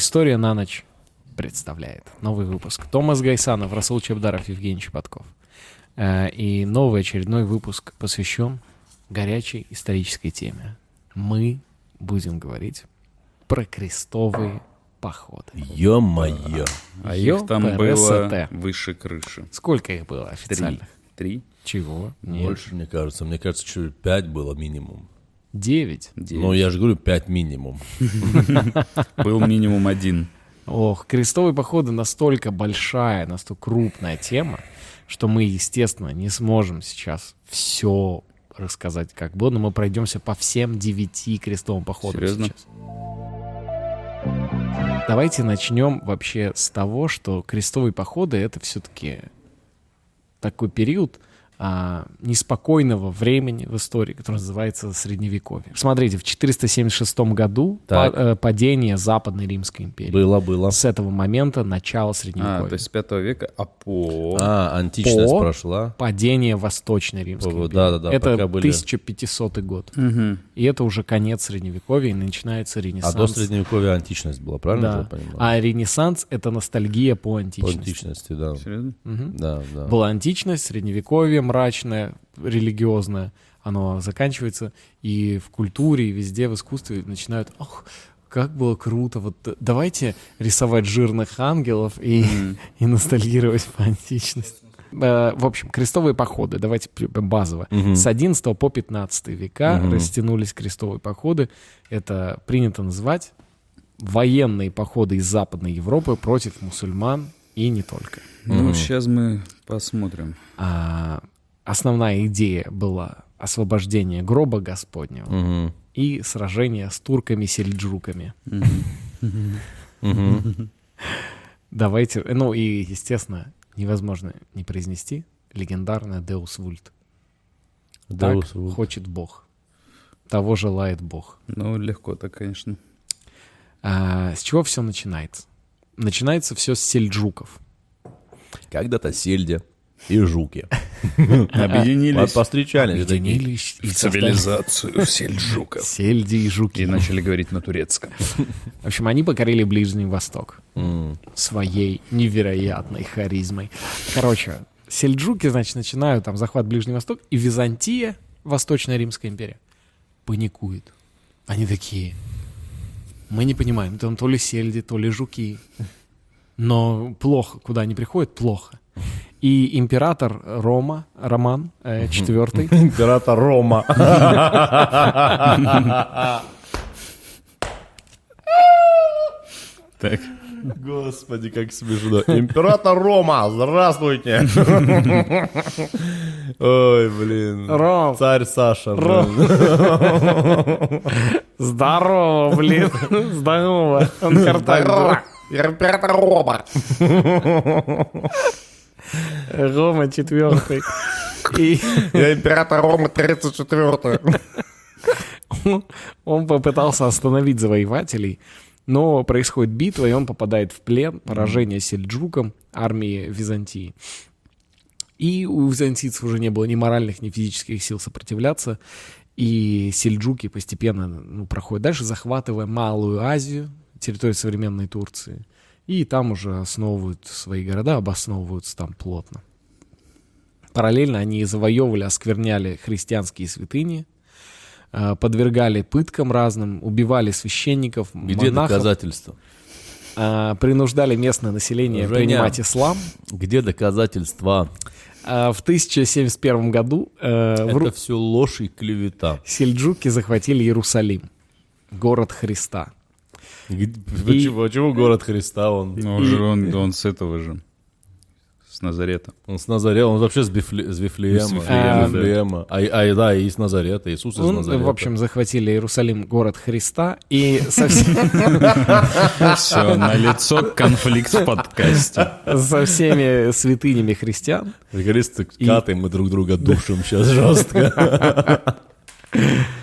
История на ночь представляет новый выпуск. Томас Гайсанов, Расул Чебдаров, Евгений Чеботков. Э, И новый очередной выпуск посвящен горячей исторической теме. Мы будем говорить про крестовые походы. Ё-моё. А их там было выше крыши. Сколько их было Три. официальных? Три? Чего? Нет. Больше, мне кажется. Мне кажется, что 5 было минимум. Девять. Ну, я же говорю, 5 минимум. Был минимум один. Ох, крестовые походы настолько большая, настолько крупная тема, что мы, естественно, не сможем сейчас все рассказать как было, но мы пройдемся по всем девяти крестовым походам Серьезно? сейчас. Давайте начнем вообще с того, что крестовые походы это все-таки такой период а, неспокойного времени в истории, который называется Средневековье. Смотрите, в 476 году Так. па- э, падение Западной Римской империи. Было, было. С этого момента начало Средневековья. А, то есть с пятого века, а по... А, античность По- прошла. Падение Восточной Римской По- империи. да-да-да, Это пока были- 1500 год. Мгм. И это уже конец Средневековья, и начинается А Ренессанс. до средневековья античность была, правильно Да. я понимаю? А Ренессанс — это ностальгия по По античности. античности, да. Серьезно? Мгм. Да, да. Была античность, Средневековье мрачное, религиозное. Оно заканчивается, и в культуре, и везде в искусстве начинают... Ох, как было круто, вот д- давайте рисовать жирных ангелов и, и ностальгировать по античности. Э, В общем, крестовые походы, давайте базово. Мгм. С 11 по 15 века Мгм. растянулись крестовые походы. Это принято называть военные походы из Западной Европы против мусульман и не только. Ну, Мгм. сейчас мы посмотрим. А, основная идея была освобождение гроба Господнего Мгм. и сражение с турками-сельджуками. Давайте, ну и, естественно, невозможно не произнести легендарное Deus Vult. Так Deus Vult. хочет Бог. Того желает Бог. Ну, легко так, конечно. А, с чего все начинается? Начинается все с сельджуков. Когда-то сельди и жуки. Объединились Постречались. Объединились и в цивилизацию сельджуков. Сельди и жуки. И начали говорить на турецком. В общем, они покорили Ближний Восток. Своей невероятной харизмой. Короче, сельджуки, значит, начинают там захват Ближний Восток, и Византия, Восточная Римская империя, паникует. Они такие, мы не понимаем, там то ли сельди, то ли жуки. Но плохо, куда они приходят, плохо. И император Рома, Роман э, IV, Император Рома. Так. Господи, как смешно. Император Рома, здравствуйте. Ой, блин. Ром, Царь Саша. Ром. здорово, блин, здорово. Он. Император Рома. Рома четвертый. И Я император Рома 34 он попытался остановить завоевателей, но происходит битва, и он попадает в плен, поражение сельджукам, армии Византии. И у византийцев уже не было ни моральных, ни физических сил сопротивляться, и сельджуки постепенно ну, проходят дальше, захватывая Малую Азию, территорию современной Турции, и там уже основывают свои города, обосновываются там плотно. Параллельно они завоевывали, оскверняли христианские святыни, э, подвергали пыткам разным, убивали священников, Где монахов, доказательства? э, принуждали местное население Женя. принимать ислам. Где доказательства? Э, В 1071 году э, в Это все ложь и клевета. сельджуки захватили Иерусалим, город Христа. Почему, почему город Христа? Он, Ну, он, же- он, он с этого же. С Назарета. он с Назарета, он вообще с, Бифле- с Вифлеема. С Вифлеема, С Вифлеема. А, а, да, и из Назарета, Иисус из Он, Назарета. в общем, захватили Иерусалим, город Христа, и со, всеми- Все, на лицо конфликт в подкасте. со всеми святынями христиан Приколисты каты, мы друг друга душим сейчас жестко.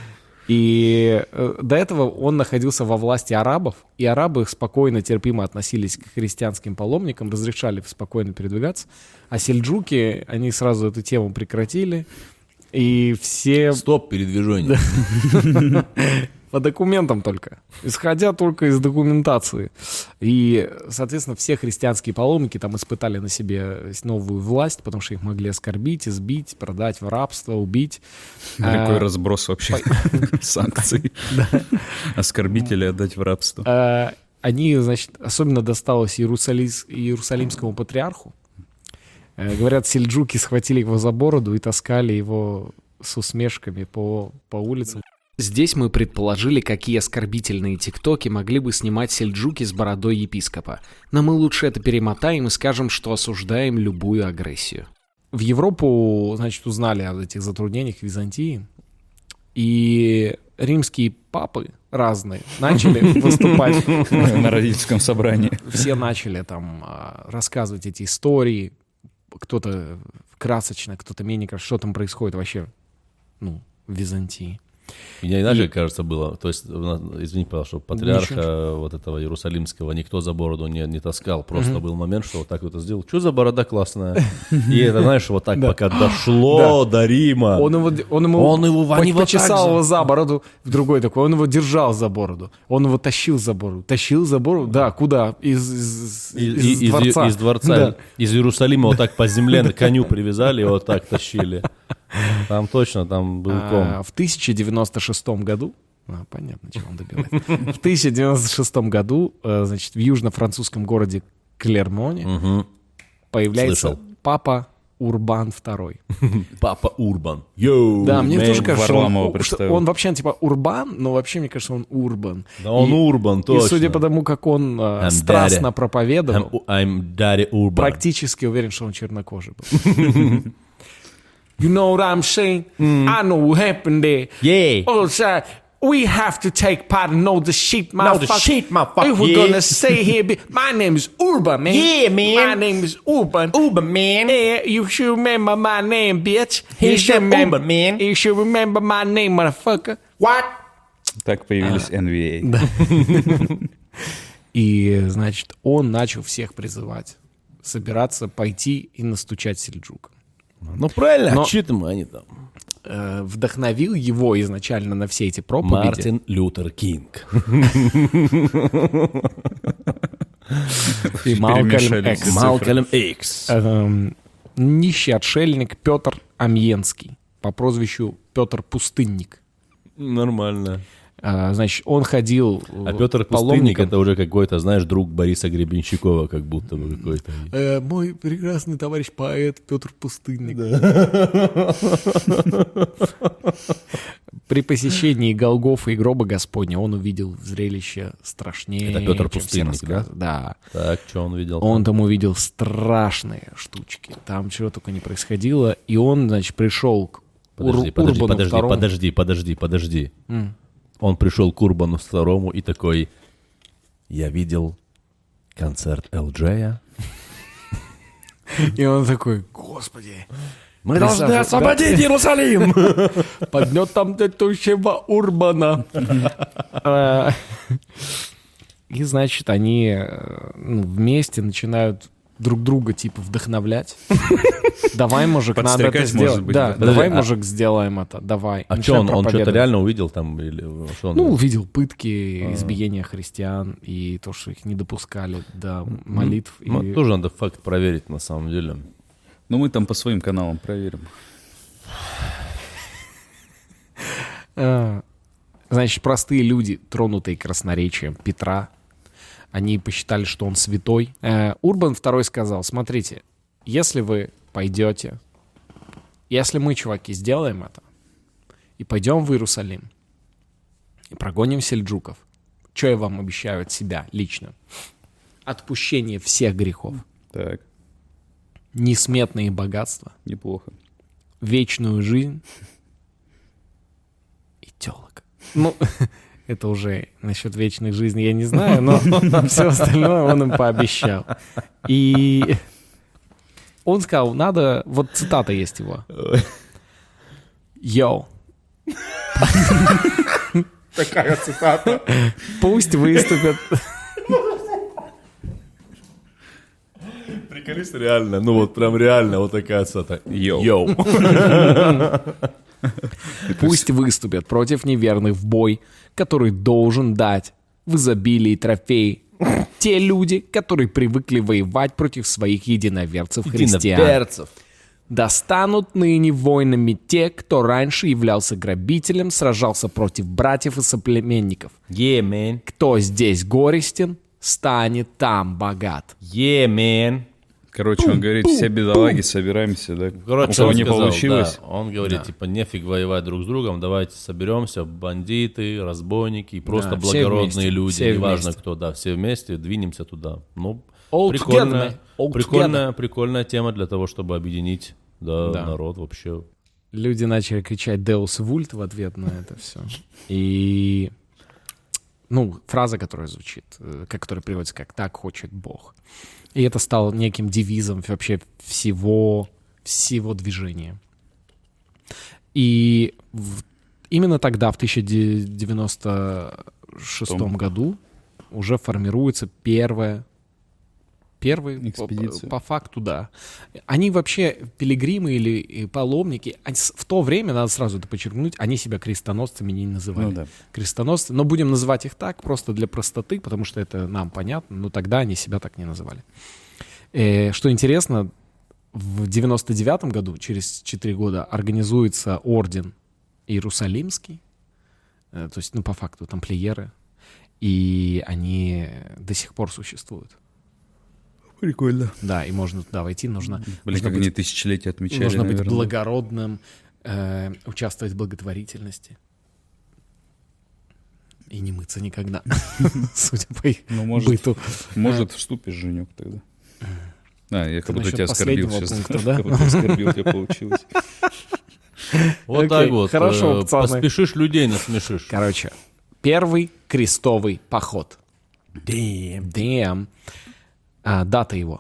И э, до этого он находился во власти арабов, и арабы спокойно, терпимо относились к христианским паломникам, разрешали спокойно передвигаться, а сельджуки, они сразу эту тему прекратили, и все... Стоп передвижение. По документам только. Исходя только из документации. И, соответственно, все христианские паломники там испытали на себе новую власть, потому что их могли оскорбить, избить, продать в рабство, убить. Какой А, разброс вообще санкций. Оскорбители отдать в рабство. а, Они, значит, особенно досталось Иерусалимскому патриарху. Э, Говорят, сельджуки схватили его за бороду и таскали его с усмешками по, по улицам. Здесь мы предположили, какие оскорбительные тиктоки могли бы снимать сельджуки с бородой епископа. Но мы лучше это перемотаем и скажем, что осуждаем любую агрессию. В Европу, значит, узнали о этих затруднениях Византии. И римские папы разные начали выступать На родительском собрании. все начали там а, рассказывать эти истории, кто-то красочно, кто-то менее красочно, что там происходит вообще, ну, в Византии. Мне иначе, кажется, было. То есть, извини, пожалуйста, что патриарха Ничего. вот этого Иерусалимского никто за бороду не, не таскал. Просто был момент, что вот так вот это сделал. Что за борода классная? И это, знаешь, вот так пока дошло до Рима. Он его, он ему Он его- почесал его за бороду, в другой такой, он его держал за бороду, он его тащил за бороду, тащил за бороду, да, куда? Из, из, И- из и- из, дворца. из дворца, из Иерусалима вот так по земле на коню привязали и вот так тащили. Там точно, там был А, ком. в 1096 году, а, понятно, чего он добивает. В 1096 году, э, значит, в южно-французском городе Клермоне Мгм. появляется Слышал. папа Урбан II. Папа Урбан. Йоу, Да, мне тоже кажется, он, что он вообще типа Урбан, но вообще мне кажется, он Урбан. Да он И- Урбан, И точно. судя по тому, как он э, страстно daddy. проповедовал, I'm, I'm Daddy Urban. практически уверен, что он чернокожий был. You know what I'm saying? I know what happened there. Yeah. Oh, sir, we have to take part and know the shit, Know the motherfucker. shit, motherfucker, If we're yeah. gonna stay here, be- my name is Urban, man. Yeah, man. My name is Urban. Urban, man. Yeah, you should remember my name, bitch. He you said Urban, man. You should remember my name, motherfucker. What? Так появились NVA. И, значит, он начал всех призывать собираться, пойти и настучать сельджукам. Ну правильно, Но- а что там они там? Э, вдохновил его изначально на все эти проповеди. Мартин Лютер Кинг. и Малкольм Экс. Малкольм Икс. Эм, нищий отшельник Петр Амьенский по прозвищу Петр Пустынник. Нормально. А, значит, он ходил А Петр Пустынник это уже какой-то, знаешь, друг Бориса Гребенщикова, как будто бы какой-то. Э, мой прекрасный товарищ поэт Петр Пустынник. При посещении Голгофа и гроба Господня он увидел зрелище страшнее. Это Петр Пустынник, да? Да. Так, что он видел? Он там увидел страшные штучки. Там чего только не происходило. И он, значит, пришел к Подожди, подожди, подожди, подожди, подожди, подожди. Он пришел к Урбану второму и такой, я видел концерт Элджея. И он такой, господи, Мы должны освободить Иерусалим! поднет там летущего Урбана. А, И, значит, они э, ну, вместе начинают друг друга, типа, вдохновлять. Давай, мужик, надо это сделать. быть, Да. Подожди, давай, а- мужик, сделаем это. Давай. А что, он, он что-то реально увидел там? Или что он Ну, увидел пытки, избиения христиан и то, что их не допускали до молитв. Ну, и- тоже надо факт проверить на самом деле. Ну, мы там по своим каналам проверим. А, Значит, простые люди, тронутые красноречием Петра, они посчитали, что он святой. Э, Урбан II сказал, смотрите, если вы пойдете, если мы, чуваки, сделаем это, и пойдем в Иерусалим, и прогоним сельджуков, что я вам обещаю от себя лично? Отпущение всех грехов, Так, несметные богатства, неплохо. вечную жизнь и телок. Ну, это уже насчет вечной жизни я не знаю, но все остальное он им пообещал. И он сказал, надо... Вот цитата есть его. Yo. Такая цитата. Пусть выступят... Приколись реально, ну вот прям реально вот такая цитата. Yo. Yo. Пусть выступят против неверных в бой, который должен дать в изобилии трофей те люди, которые привыкли воевать против своих единоверцев христиан. Единоперцев. Достанут ныне воинами те, кто раньше являлся грабителем, сражался против братьев и соплеменников. Yeah, man. Кто здесь горестен, станет там богат. Yeah, man. Короче, он говорит, все бедолаги собираемся, да? Короче, У кого он не сказал, получилось, да, он говорит, типа, нефиг воевать друг с другом, давайте соберемся, бандиты, разбойники, просто Да, все благородные вместе, люди, все неважно вместе. кто, да, все вместе двинемся туда. Ну, All прикольная, together, all прикольная, прикольная тема для того, чтобы объединить да, Да. народ вообще. Люди начали кричать Deus Vult в ответ на это все. И, ну, фраза, которая звучит, э, как- которая переводится как «так хочет Бог». И это стало неким девизом вообще всего, всего движения. И в- именно тогда, в 1996 Том. году, уже формируется первая Первый, по- Экспедиция. По, факту, да. Они вообще, пилигримы или э, паломники, они с- в то время, надо сразу это подчеркнуть, они себя крестоносцами не называли. Ну да. Крестоносцы, но будем называть их так, просто для простоты, потому что это нам понятно, но тогда они себя так не называли. Э, что интересно, в 99 году, через 4 года, организуется орден Иерусалимский, э, то есть, ну, по факту, тамплиеры, и они до сих пор существуют. Прикольно. Да, и можно туда войти, нужно, Блин, как быть, они тысячелетия отмечали, нужно быть наверное. благородным, э, участвовать в благотворительности. И не мыться никогда, судя по их Ну, может, быту. может, вступишь, Женек, тогда. А, я как будто тебя оскорбил сейчас. пункта, да? Как будто оскорбил тебя получилось. Вот Окей, так вот. хорошо, э, пацаны. Поспешишь, людей насмешишь. Короче, первый крестовый поход. Damn. А, дата его.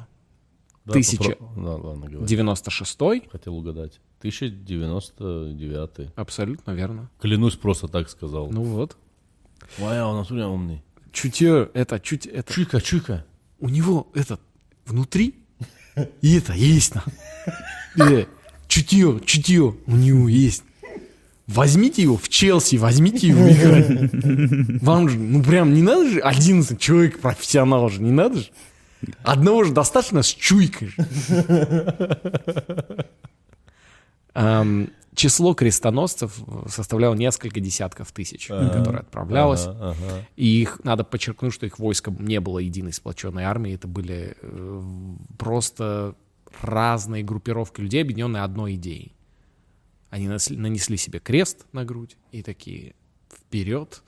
Да, Тысяча. попро- Да, ладно, говори. 96-й. Хотел угадать. 1099. Абсолютно верно. Клянусь, просто так сказал. Ну вот. Моя, он натуре умный. Чутье, это, чуть, это. Чуйка, чуйка. У него этот внутри и это есть на. Чутье, чутье у него есть. Возьмите его в Челси, возьмите его играть. Вам же, ну прям не надо же 11 человек профессионал же, не надо же. Одного же достаточно с чуйкой. Число крестоносцев составляло несколько десятков тысяч, которые отправлялось. И их, надо подчеркнуть, что их войско не было единой сплоченной армией. Это были э, просто разные группировки людей, объединенные одной идеей. Они насли- нанесли себе крест на грудь и такие вперед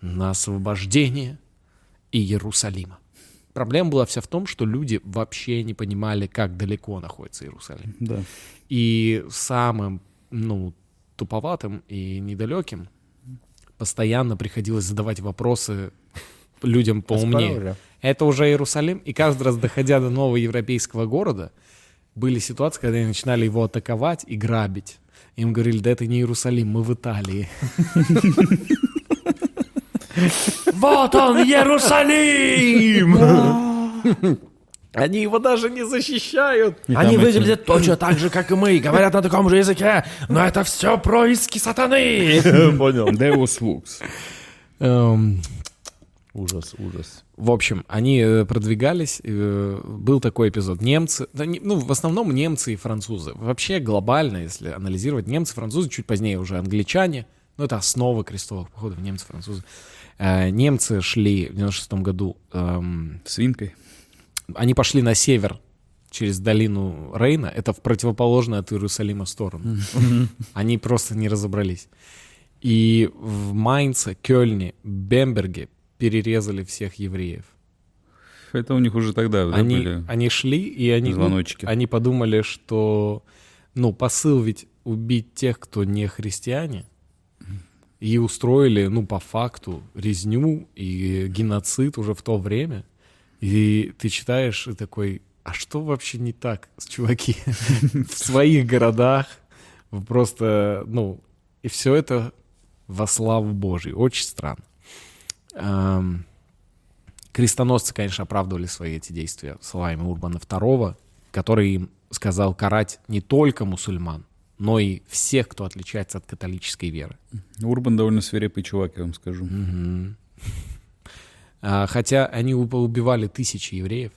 на освобождение Иерусалима. Проблема была вся в том, что люди вообще не понимали, как далеко находится Иерусалим. Да. И самым, ну, туповатым и недалеким постоянно приходилось задавать вопросы людям поумнее. Это уже Иерусалим, и каждый раз, доходя до нового европейского города, были ситуации, когда они начинали его атаковать и грабить. Им говорили, да это не Иерусалим, мы в Италии. Вот он, Иерусалим! Они его даже не защищают. Они выглядят точно так же, как и мы, говорят на таком же языке, но это все происки сатаны. Понял. Deus Lux. Эм, Ужас, ужас. В общем, они э, продвигались. э, Был такой эпизод. Немцы, ну, в основном немцы и французы. Вообще глобально, если анализировать, немцы, французы, чуть позднее уже англичане. Ну, это основа крестовых походов, немцы, французы. Э, Немцы шли в 96 году, эм, Свинкой. они пошли на север через долину Рейна. Это в противоположную от Иерусалима сторону. Они просто не разобрались. И в Майнце, Кёльне, Бемберге перерезали всех евреев. Это у них уже тогда да, они, были. они шли, и они, ну, звоночки. они подумали, что ну, посыл ведь убить тех, кто не христиане, и устроили, ну, по факту, резню и геноцид уже в то время. И ты читаешь и такой, а что вообще не так, с чуваки? В своих городах просто, ну, и все это во славу Божию. Очень странно. Крестоносцы, конечно, оправдывали свои эти действия словами Урбана II, который им сказал карать не только мусульман, но и всех, кто отличается от католической веры. Урбан довольно свирепый чувак, я вам скажу. А, Хотя они уб- убивали тысячи евреев,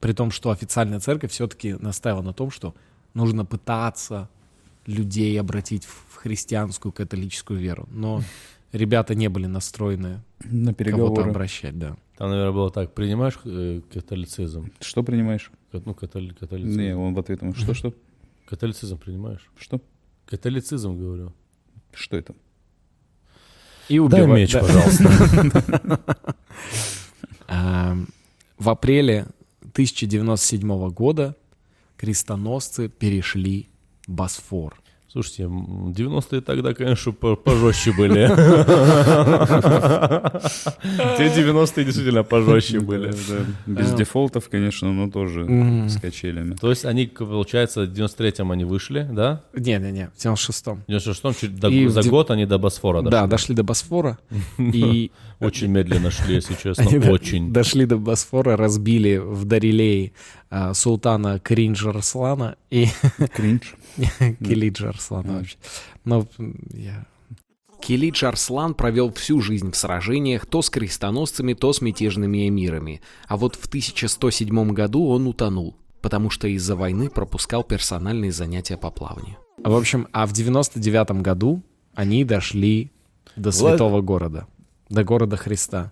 при том, что официальная церковь все-таки настаивала на том, что нужно пытаться людей обратить в христианскую католическую веру. Но ребята не были настроены На кого-то переговоры. обращать, да. Там, наверное, было так, принимаешь э, католицизм? Что принимаешь? Ну, католи- католицизм. Не, он в ответ ему, что, что, Католицизм принимаешь? что? Католицизм, говорю. Что это? И Дай убивать- меч, да. пожалуйста. В апреле 1097 года крестоносцы перешли Босфор. Слушайте, м, 90-е тогда, конечно, по- пожестче были. Те 90-е действительно пожестче были. Без Э. дефолтов, конечно, но тоже с качелями. То есть они, получается, в 93-м они вышли, да? Не-не-не, в 96-м. В 96-м чуть до- И в за год они до Босфора Да, дошли. дошли до Босфора. И Очень медленно шли, если честно, очень. дошли до Босфора, разбили в Дарилее а, султана Кринджа Арслана и Кринж. Килиджа Арслана вообще. Но м, я... Килидж Арслан провел всю жизнь в сражениях то с крестоносцами, то с мятежными эмирами. А вот в 1107 году он утонул, потому что из-за войны пропускал персональные занятия по плаванию. В общем, а в 99 году они дошли до святого города, до города Христа.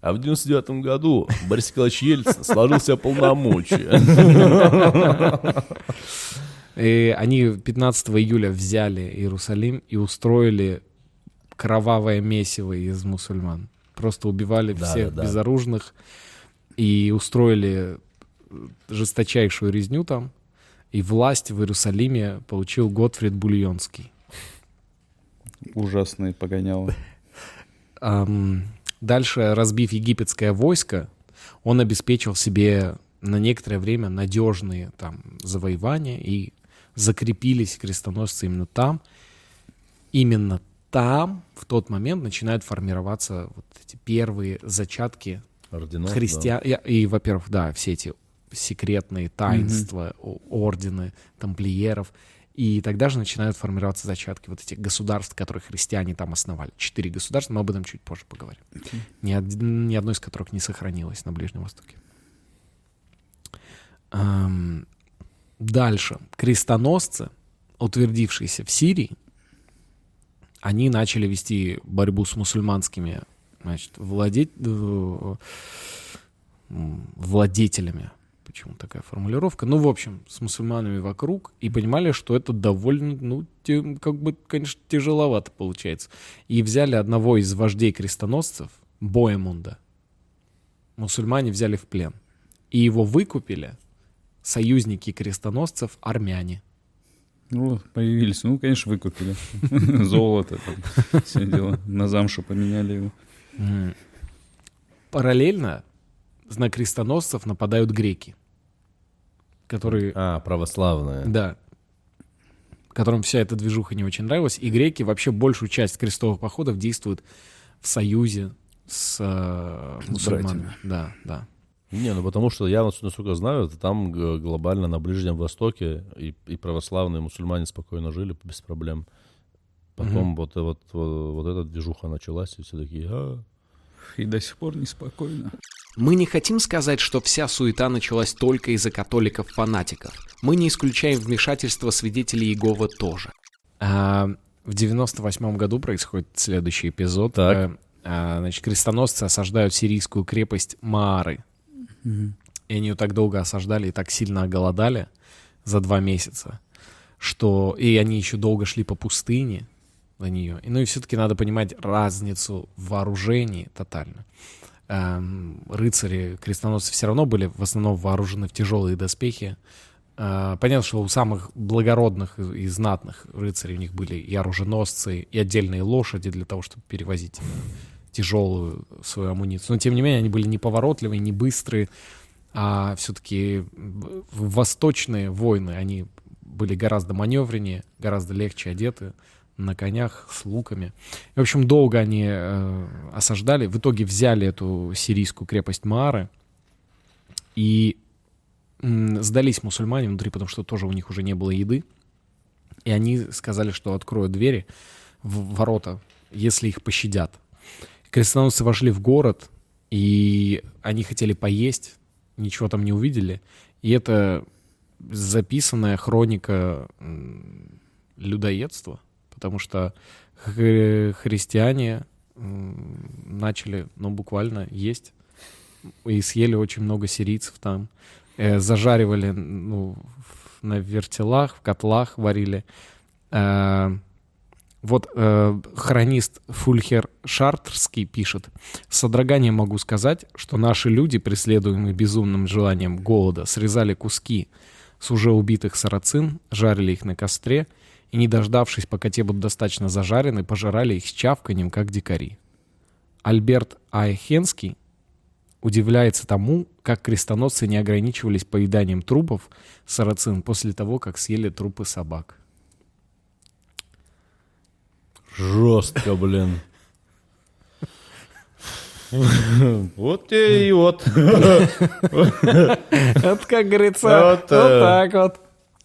А в 99 году Борис Николаевич Ельцин сложил себе полномочия. И они 15 июля взяли Иерусалим и устроили кровавое месиво из мусульман. Просто убивали Да, всех да, да. безоружных и устроили жесточайшую резню там. И власть в Иерусалиме получил Готфрид Бульонский. Ужасный погонял. Ам, Дальше, разбив египетское войско, он обеспечил себе на некоторое время надежные там завоевания и закрепились крестоносцы именно там. Именно там в тот момент начинают формироваться вот эти первые зачатки Орденов, да. христиан. И, и, во-первых, да, все эти секретные таинства, о- ордены тамплиеров. И тогда же начинают формироваться зачатки вот этих государств, которые христиане там основали. Четыре государства, мы об этом чуть позже поговорим. Ни, од- ни одно из которых не сохранилось на Ближнем Востоке. Дальше. Крестоносцы, утвердившиеся в Сирии, они начали вести борьбу с мусульманскими значит, владеть, э, владетелями. Почему такая формулировка? Ну, в общем, с мусульманами вокруг и понимали, что это довольно, ну, те- как бы, конечно, тяжеловато получается. И взяли одного из вождей крестоносцев, Боемунда. Мусульмане взяли в плен. И его выкупили союзники крестоносцев армяне. Ну, появились. Ну, конечно, выкупили. Золото, там, все дела. На замшу поменяли его. Параллельно на крестоносцев нападают греки, которые, А, православные. да, которым вся эта движуха не очень нравилась, и греки вообще большую часть крестовых походов действуют в союзе с э, мусульманами. братьями. Да, да. Не, ну потому что я, насколько знаю, это там глобально на Ближнем Востоке и, и православные и мусульмане спокойно жили без проблем. Потом Мгм. вот, вот, вот, вот эта движуха началась, и все такие, «А, И до сих пор неспокойно. Мы не хотим сказать, что вся суета началась только из-за католиков-фанатиков. Мы не исключаем вмешательство свидетелей Иеговы тоже. А, в 98 году происходит следующий эпизод. Так. Э, а, значит, крестоносцы осаждают сирийскую крепость Маары. И они ее так долго осаждали и так сильно оголодали за два месяца, что... И они еще долго шли по пустыне до нее. И, ну и все-таки надо понимать разницу в вооружении тотально. Эм, рыцари, крестоносцы все равно были в основном вооружены в тяжелые доспехи. Э, понятно, что у самых благородных и знатных рыцарей у них были и оруженосцы, и отдельные лошади для того, чтобы перевозить тяжелую свою амуницию. Но, тем не менее, они были неповоротливые, не быстрые, а все-таки восточные войны, они были гораздо маневреннее, гораздо легче одеты, на конях, с луками. В общем, долго они э, осаждали, в итоге взяли эту сирийскую крепость Маары и м, сдались мусульмане внутри, потому что тоже у них уже не было еды. И они сказали, что откроют двери в ворота, если их пощадят. Крестоносцы вошли в город, и они хотели поесть, ничего там не увидели. И это записанная хроника людоедства, потому что хри- христиане начали, ну, буквально есть и съели очень много сирийцев там. Э, зажаривали, ну, на вертелах, в котлах варили. Э, вот э, хронист Фульхер Шартрский пишет, «С содроганием могу сказать, что наши люди, преследуемые безумным желанием голода, срезали куски с уже убитых сарацин, жарили их на костре и, не дождавшись, пока те будут достаточно зажарены, пожирали их с чавканием, как дикари. Альберт Айхенский удивляется тому, как крестоносцы не ограничивались поеданием трупов сарацин после того, как съели трупы собак. Жестко, блин. Вот тебе и вот. Это, как говорится, Вот, вот э, так вот.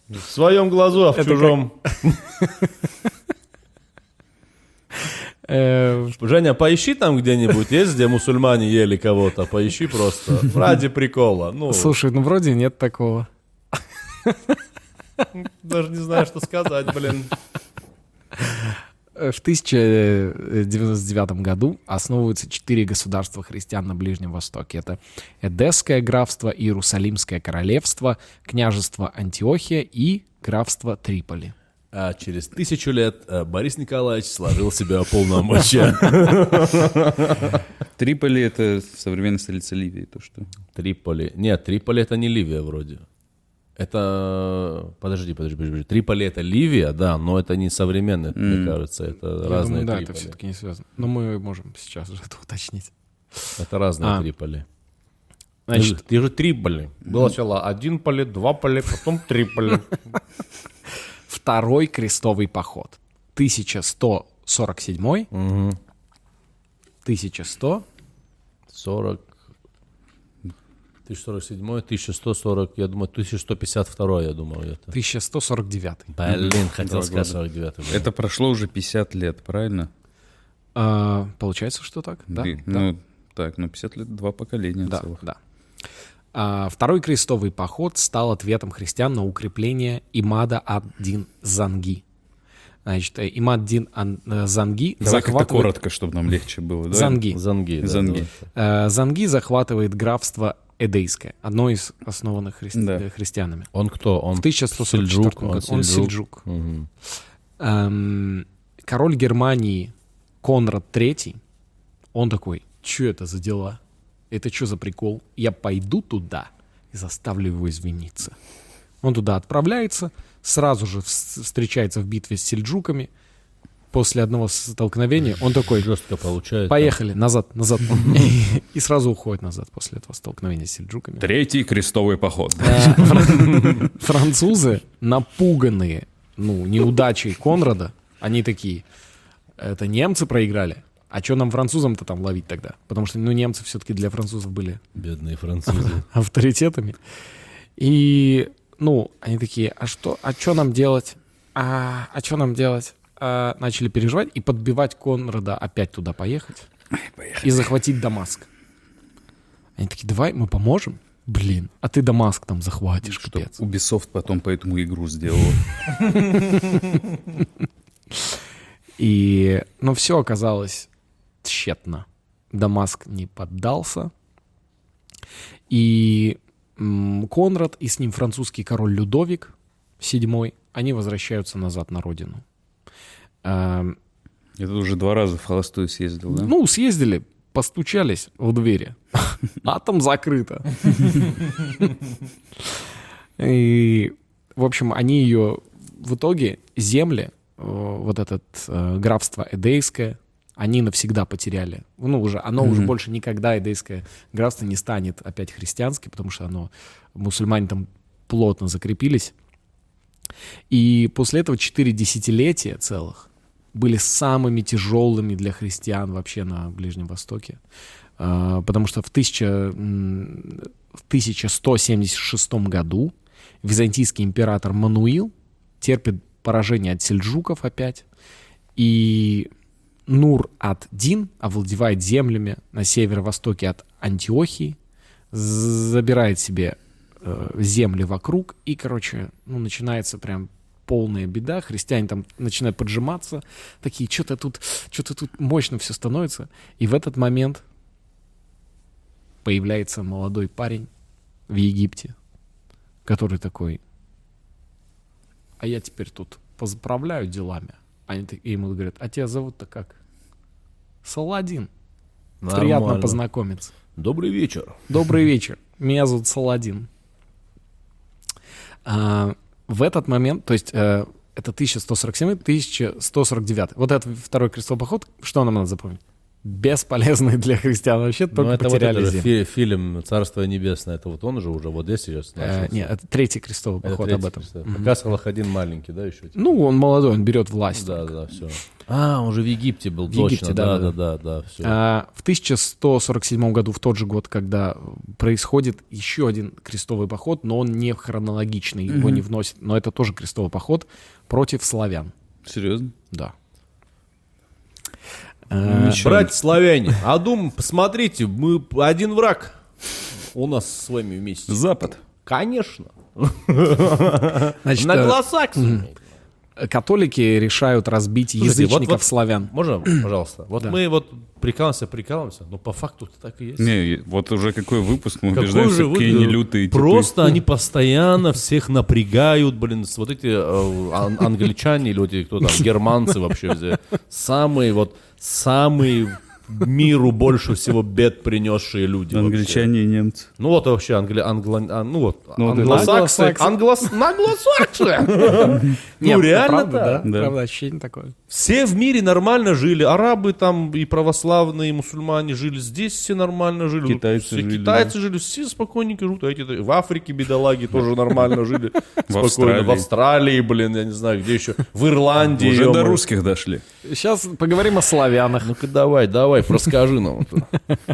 В своем глазу, а в чужом. Э, Женя, поищи там где-нибудь, есть, где мусульмане ели кого-то. Поищи просто. Ради прикола. Ну, Слушай, ну вроде нет такого. даже не знаю, что сказать, блин. Э, В 1099 году основываются четыре государства христиан на Ближнем Востоке. Это Эдесское графство, Иерусалимское королевство, княжество Антиохия и графство Триполи. А через тысячу лет э, Борис Николаевич сложил себя полномочия. Триполи — это современная столица Ливии, то что... Триполи. Нет, Триполи это не Ливия вроде. Это... Подожди, подожди, подожди. Триполи это Ливия, да, но это не современное, мне кажется. Это Я разные думаю, да, это Триполи. все-таки не связано. Но мы можем сейчас же это уточнить. Это разные А. Триполи. Значит, Ты же Триполи. Было сначала один поле, два поле, потом Триполи. второй крестовый поход. 1147, Мгм. 1100, 40... 1047, 1140, я думаю, 1152, я думаю, это. 1149. Блин, хотел сказать года. 49. блин. Это прошло уже 50 лет, правильно? А, получается, что так? Да. Блин, да. Ну, так, ну 50 лет, два поколения Да, целых. да. А, Второй крестовый поход стал ответом христиан на укрепление Имада ад-Дин Занги. Значит, э, Имад-Дин Ан- Занги Давай захватывает... коротко, чтобы нам легче было. да? Занги. Занги. да, Занги. да. Э, Занги захватывает графство Эдейское, одно из основанных христи- Да. э, христианами. Он кто? Он В 1144 Сельджук, году. он Он Сельджук. сельджук. Мгм. Эм, король Германии Конрад III, он такой, что это за дела? Это что за прикол? Я пойду туда и заставлю его извиниться. Он туда отправляется, сразу же вс- встречается в битве с сельджуками. После одного столкновения он такой, Жестко получается. поехали, назад, назад. И сразу уходит назад после этого столкновения с сельджуками. Третий крестовый поход. Фран- Французы, напуганные ну, неудачей Конрада, они такие, это немцы проиграли. А что нам французам-то там ловить тогда? Потому что, ну, немцы все-таки для французов были Бедные французы. авторитетами. И, ну, они такие, а что, а что нам делать? А, а что нам делать? А, начали переживать и подбивать Конрада опять туда поехать и захватить Дамаск. Они такие, давай мы поможем. Блин, а ты Дамаск там захватишь, Что капец. Ubisoft потом по этому игру сделала. И, ну, все оказалось тщетно. Дамаск не поддался. И Конрад и с ним французский король Людовик VII, они возвращаются назад на родину. Я тут уже два раза в холостую съездил, да? Ну, съездили, постучались в двери. А там закрыто. И, в общем, они ее в итоге земли, э, вот этот э, графство Эдейское, они навсегда потеряли. Ну, уже, оно уже больше никогда Эдейское графство не станет опять христианским, потому что оно, мусульмане там плотно закрепились. И после этого четыре десятилетия целых были самыми тяжелыми для христиан вообще на Ближнем Востоке. А, Потому что в, 1000, м, в 1176 году византийский император Мануил терпит поражение от сельджуков опять. И Нур-ад-Дин овладевает землями на северо-востоке от Антиохии, забирает себе э, земли вокруг, и, короче, ну, начинается прям полная беда, христиане там начинают поджиматься, такие, что-то тут, что-то тут мощно все становится. И в этот момент появляется молодой парень в Египте, который такой, а я теперь тут позаправляю делами. Они и ему говорят, а тебя зовут-то как? Саладин. Приятно Нормально. познакомиться. Добрый вечер. Добрый вечер. Меня зовут Саладин. А, в этот момент, то есть э, это 1147, 1149. Вот этот второй крестовый поход, что нам надо запомнить? Бесполезный для христиан вообще, Ну, только это вот потеряли это же землю. фи- фильм «Царство небесное». Это вот он же уже вот здесь сейчас Э, нет, это третий крестовый Это поход третий об этом. крестовый. Мгм. Пока Салахадин маленький, да, еще? типа? Ну, он молодой, он берет власть. да, только. да, все. А, он же в Египте был, В точно. Египте, да, да, да, да, да, да, все. А, в 1147 году, в тот же год, когда происходит еще один крестовый поход, но он не хронологичный, его не вносят, но это тоже крестовый поход против славян. Серьезно? Да. А, Ничего. Братья славяне, а дум, посмотрите, мы один враг у нас с вами вместе. Запад. Конечно. Значит, На э, голосах. Католики решают разбить Слушайте, вот- язычников вот- славян. Можно, пожалуйста? Вот Да. мы вот прикалываемся, прикалываемся, но по факту это так и есть. Не, вот уже какой выпуск, мы Какой убеждаемся, же вы- какие они лютые. типы. Просто они постоянно всех напрягают, блин, вот эти э, ан- англичане, люди, кто там, германцы вообще, самые вот, самые миру больше всего бед принесшие люди. Англичане и немцы. Ну вот вообще англи, англо, а, ну вот Ну, англосаксы, это- англос, англосаксы. Нет, Ну реально правда, так. да? Да. Правда, ощущение такое. Все в мире нормально жили. Арабы там и православные, и мусульмане жили. Здесь все нормально жили. Китайцы все, жили, Китайцы жили. Все спокойненько живут. А эти в Африке бедолаги тоже нормально жили. Спокойно. В Австралии, блин, я не знаю, где еще. В Ирландии. Уже до русских дошли. Сейчас поговорим о славянах. Ну-ка давай, давай, расскажи нам.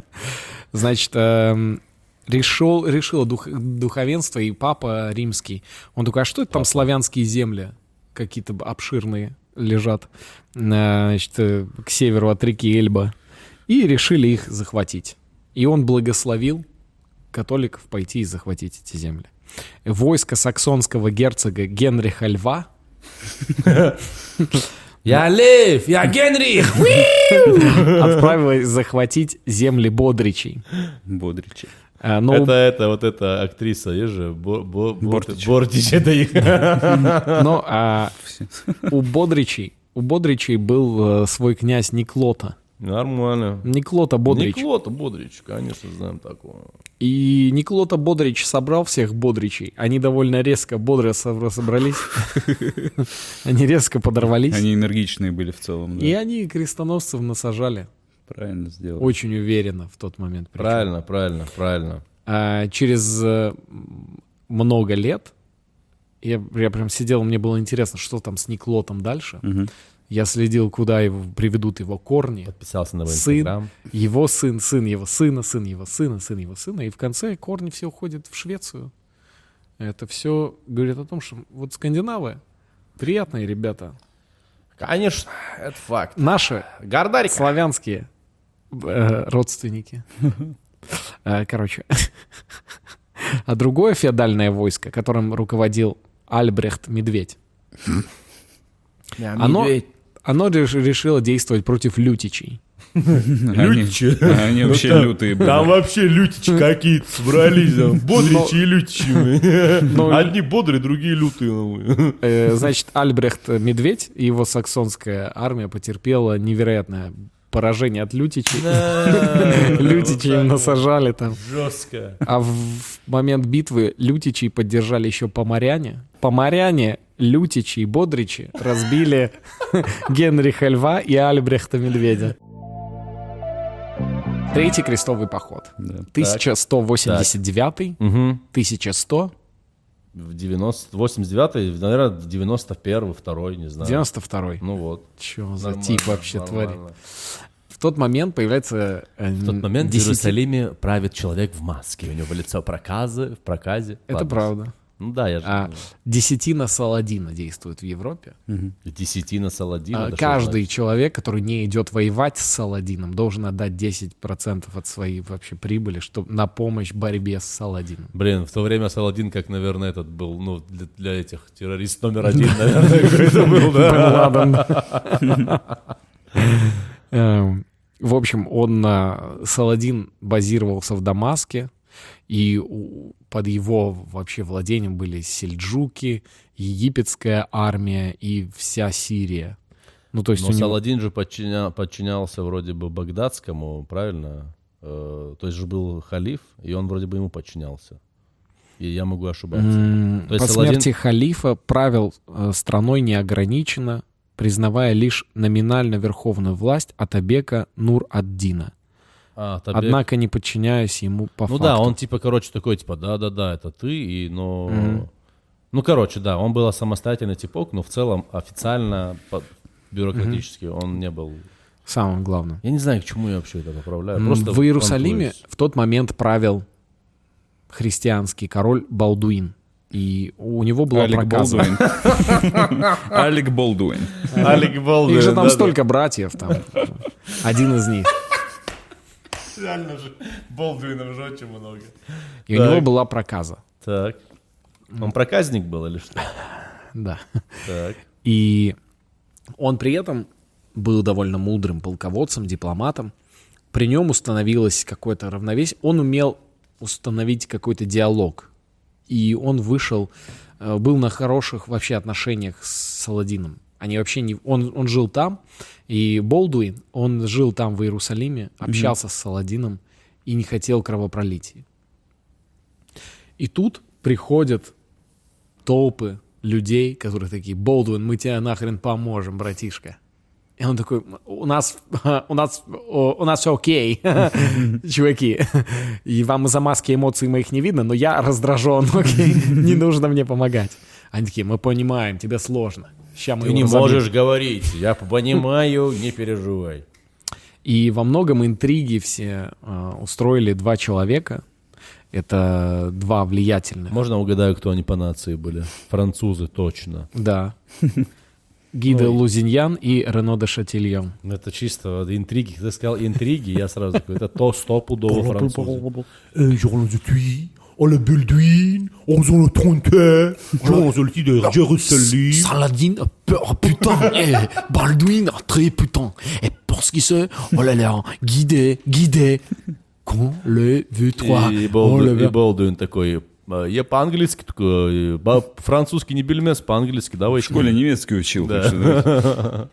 Значит, эм, решил, решило дух- духовенство и папа римский. Он такой, а что это там славянские земли какие-то обширные лежат э, значит, э, к северу от реки Эльба? И решили их захватить. И он благословил католиков пойти и захватить эти земли. Войско саксонского герцога Генриха Льва Я Лев, я Генрих. отправилось захватить земли Бодричей. Бодричи. А, Но у Это, это, вот эта актриса, есть же, Бо- Бо- Бортич. Бортич, это их. Но а, у Бодричей, у Бодричей был э, свой князь Никлота. Нормально. Никлота Бодрич. Никлота Бодрич, конечно, знаем такого. И Никлота Бодрич собрал всех Бодричей. Они довольно резко, бодро собра- собрались. Они резко подорвались. Они энергичные были в целом. да. И они крестоносцев насажали. Правильно сделали. Очень уверенно в тот момент. причем. Правильно, правильно, правильно. А, через э, много лет я, я прям сидел, мне было интересно, что там с Никлотом дальше. Мгм. Я следил, куда его приведут его корни. Подписался на мой Сын, инстаграм. его сын, сын его сына, сын его сына, сын его сына. И в конце корни все уходят в Швецию. Это все говорит о том, что вот скандинавы приятные ребята. Конечно, это факт. Наши Гордарик. славянские родственники. Э, Короче. А другое феодальное войско, которым руководил Альбрехт Медведь, оно, оно реш- решило действовать против лютичей. Они, они Ну, вообще лютые были. Там вообще лютичи какие-то собрались. Бодричи и лютичи. Одни бодрые, другие лютые. Э, Значит, Альбрехт Медведь и его саксонская армия потерпела невероятное поражение от лютичей. Лютичи им насажали там. Жестко. А в момент битвы лютичей поддержали еще поморяне. Поморяне, лютичи и бодричи разбили Генриха Льва и Альбрехта Медведя. Третий крестовый поход. Да. 1189, Угу. 1100, В 90, 89 наверное, 91 второй, не знаю. 92. Ну вот. Че за Нормально, тип вообще нормально. творит? В тот момент появляется... э, В тот момент в десяти- Иерусалиме правит человек в маске. У него лицо проказы, в проказе. Это Ладно. правда. Ну да, я же... А, десятина Саладина действует в Европе. Десятина Саладина. А, Каждый человек, который не идет воевать с Саладином, должен отдать 10% от своей вообще прибыли чтобы, на помощь борьбе с Саладином. Блин, в то время Саладин, как, наверное, этот был, ну, для, для этих террорист номер один, наверное, какой-то был, да. Эм, В общем, он, Саладин базировался в Дамаске, и под его вообще владением были сельджуки, египетская армия и вся Сирия. Ну, то есть Но него... Саладин же подчиня- подчинялся вроде бы Багдадскому, правильно? Э, То есть же был халиф, и он вроде бы ему подчинялся. И я могу ошибаться. М, То есть По Саладин- смерти халифа правил э, страной неограниченно, признавая лишь номинально верховную власть Атабека Нур-ад-Дина, А, Табек- однако не подчиняясь ему по Ну факту. да, он типа, короче, такой, типа, да-да-да, это ты, и, но... Мгм. Ну, короче, да, он был самостоятельный типок, но в целом официально, бюрократически он не был... Самым главным. Я не знаю, к чему я вообще это поправляю. Просто в Иерусалиме понтуюсь. в тот момент правил христианский король Балдуин. И у него была Алек проказа. Болдуин. Алек Болдуин. Алек Болдуин, Их же там столько братьев, там. Один из них. Реально же, Болдуинов же очень много. И у Так. него была проказа. Так. Он проказник был или что? Да. Так. И он при этом был довольно мудрым полководцем, дипломатом. При нем установилось какое-то равновесие. Он умел установить какой-то диалог. И он вышел, э, был на хороших вообще отношениях с Саладином. Они вообще не... Он, он жил там, и Болдуин, он жил там в Иерусалиме, общался с Саладином и не хотел кровопролития. И тут приходят толпы людей, которые такие, Болдуин, мы тебе нахрен поможем, братишка. И он такой, у нас, у нас, у нас все окей, чуваки. И вам из-за маски эмоций моих не видно, но я раздражен, окей, не нужно мне помогать. Они такие, мы понимаем, тебе сложно. Ща мы Ты его не разобьем». можешь говорить, я понимаю, не переживай. И во многом интриги все э, устроили два человека. Это два влиятельных. Можно угадаю, кто они по нации были? Французы, точно. Да. Гиде Лузиньян и Рено де Шатильон. Ну, Это чисто интриги. Когда ты сказал интриги, я сразу такой, это то стопудово французы. Jean le Tuy, on le Bulduin, on le Tronte, Jean le Petit de Jérusalem. Saladin, oh putain, eh, Baldwin, très putain. Et pour ce qui se, oh là là, guidé, guidé. Qu'on le veut trois. И Oh Болду- le и veut. Болдуин такой, «А, я по-английски такой, «Ба- французский не бельмес, по-английски, В давайте. школе немецкий учил. так что да.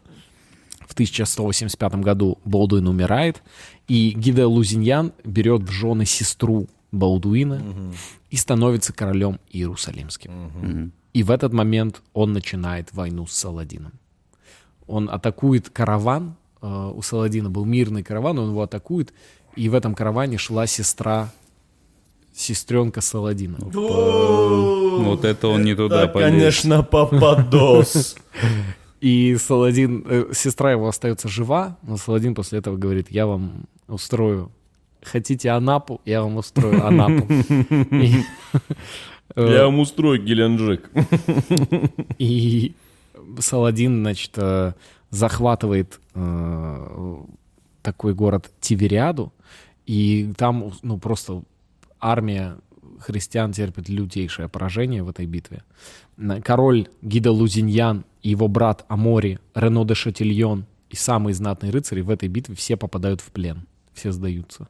В 1185 году Болдуин умирает, и Гиде Лузиньян берет в жены сестру Балдуина и становится королем Иерусалимским. И в этот момент он начинает войну с Саладином. Он атакует караван, э, у Саладина был мирный караван, он его атакует, и в этом караване шла сестра, сестренка Саладина. Вот это он не туда Да, полез. конечно, попадос. И Саладин, э, сестра его остается жива, но Саладин после этого говорит, я вам устрою, хотите Анапу, я вам устрою Анапу. Э, Я вам устрою Геленджик. И Саладин, значит, э, захватывает э, такой город Тивериаду, и там, ну, просто армия христиан терпит лютейшее поражение в этой битве. Король Гида Лузиньян и его брат Амори, Рено де Шатильон и самые знатные рыцари в этой битве все попадают в плен, все сдаются.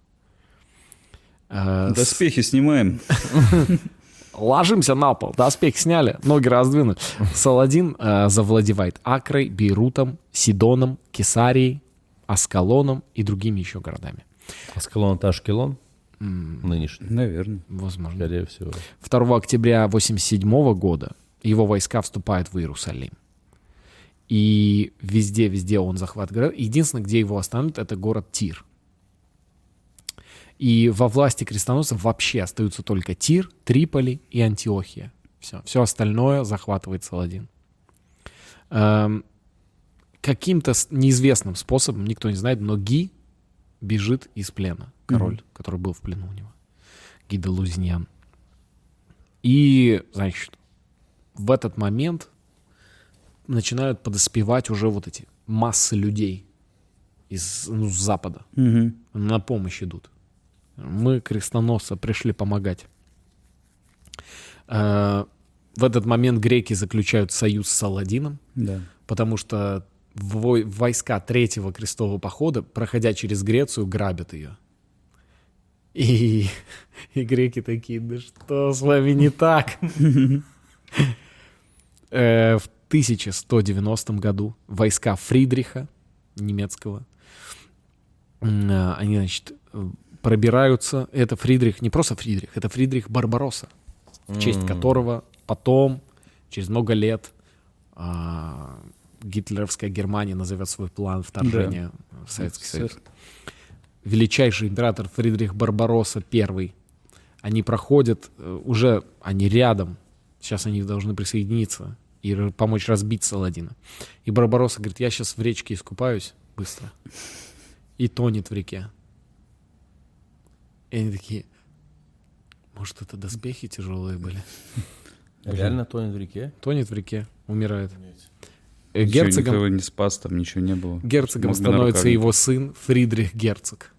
С- Доспехи снимаем. Ложимся на пол, доспех сняли, ноги раздвинули. Саладин э, завладевает Акрой, Бейрутом, Сидоном, Кесарией, Аскалоном и другими еще городами. Аскалон это Ашкелон? Нынешний, Наверное. Возможно. скорее всего. 2 октября 87 года его войска вступают в Иерусалим. И везде-везде он захватывает город. Единственное, где его остановят, это город Тир. И во власти крестоносцев вообще остаются только Тир, Триполи и Антиохия. Все, все остальное захватывает Саладин. Эм, каким-то неизвестным способом, никто не знает, но Ги бежит из плена. Король, который был в плену у него. Ги де Лузиньян. И, значит, в этот момент начинают подоспевать уже вот эти массы людей из ну, с запада. На помощь идут. Мы, крестоносцы, пришли помогать. Э, В этот момент греки заключают союз с Саладином, Да. потому что вой- войска третьего крестового похода, проходя через Грецию, грабят ее. И, и греки такие, да что с вами не так? Э, В 1190 году войска Фридриха немецкого, э, они, значит, пробираются. Это Фридрих, не просто Фридрих, это Фридрих Барбаросса, в честь которого потом, через много лет, а, гитлеровская Германия назовет свой план вторжения в Советский Союз. Величайший император Фридрих Барбаросса I. Они проходят, э, уже они рядом, сейчас они должны присоединиться и помочь разбить Саладина. И Барбаросса говорит, я сейчас в речке искупаюсь быстро. И тонет в реке. И они такие, может, это доспехи тяжелые были? Реально тонет в реке? Тонет в реке, умирает. Ничего, Герцогом, никого не спас, там ничего не было. герцогом становится его сын Фридрих Герцог.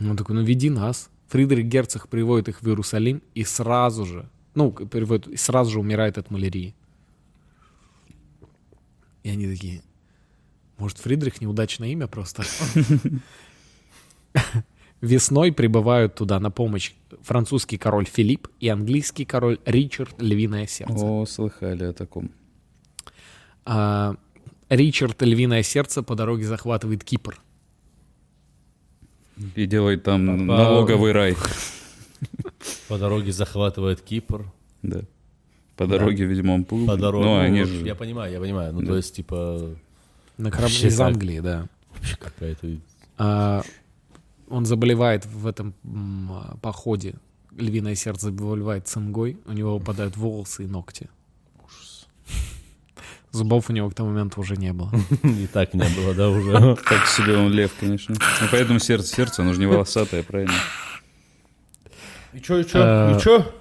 Он такой, ну веди нас. Фридрих Герцог приводит их в Иерусалим и сразу же, ну, приводит, и сразу же умирает от малярии. И они такие, может, Фридрих неудачное имя просто? Весной прибывают туда на помощь французский король Филипп и английский король Ричард Львиное Сердце. О, слыхали о таком. А, Ричард Львиное Сердце по дороге захватывает Кипр. И делает там Папа. налоговый рай. По дороге захватывает Кипр. Да. По дороге, видимо, он плыл. По дороге. Ну, они же... Я понимаю, я понимаю. Ну, то есть, типа, На корабле из? Англии, да. вообще какая-то... А, он заболевает в этом походе. Львиное сердце заболевает цингой. У него выпадают волосы и ногти. Зубов у него к тому моменту уже не было. И так не было, да, уже. Так себе он лев, конечно. Ну, поэтому сердце, сердце, оно же не волосатое, правильно? И чё, и Э, чё, и чё?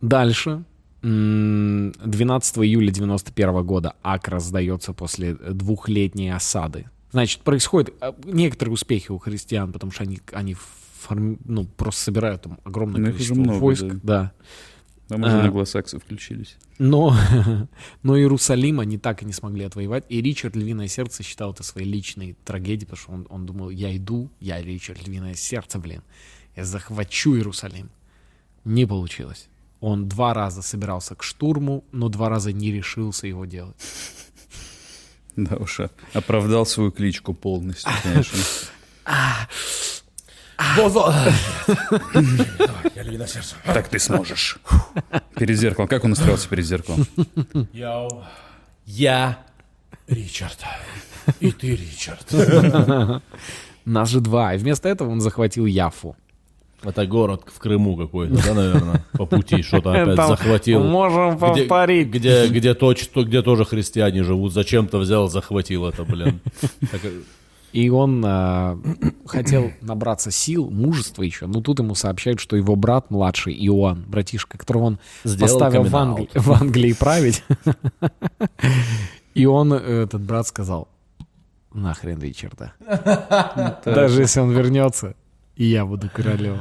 Дальше. м, 12 июля 91 года Акра сдается после двухлетней осады. Значит, происходят а, некоторые успехи у христиан, потому что они, они форми- ну, просто собирают там огромное Ну, их уже количество много, войск. да. да. Там уже А. англосаксы включились. Но, но Иерусалим они так и не смогли отвоевать. И Ричард Львиное Сердце считал это своей личной трагедией, потому что он, он думал, я иду, я Ричард Львиное Сердце, блин. Я захвачу Иерусалим. Не получилось. Он два раза собирался к штурму, но два раза не решился его делать. Да уж, а- оправдал свою кличку полностью, конечно. Я львиное сердце. Так ты сможешь. Перед зеркалом. Как он настроился перед зеркалом? Яу. Я Ричард. И ты Ричард. Нас же два. И вместо этого он захватил Яфу. Это город в Крыму какой-то, да, наверное, по пути что-то опять Там захватил. Можем Где- повторить. Где, где, точно, где тоже христиане живут. Зачем-то взял, захватил это, блин. Так, э, И он а, хотел набраться сил, мужества еще. Но тут ему сообщают, что его брат младший, Иоанн, братишка, которого он Сделал поставил в. Англи- в Англии править. И он, э, этот брат, сказал, нахрен Ричарда. Даже если он вернется, и я буду королем.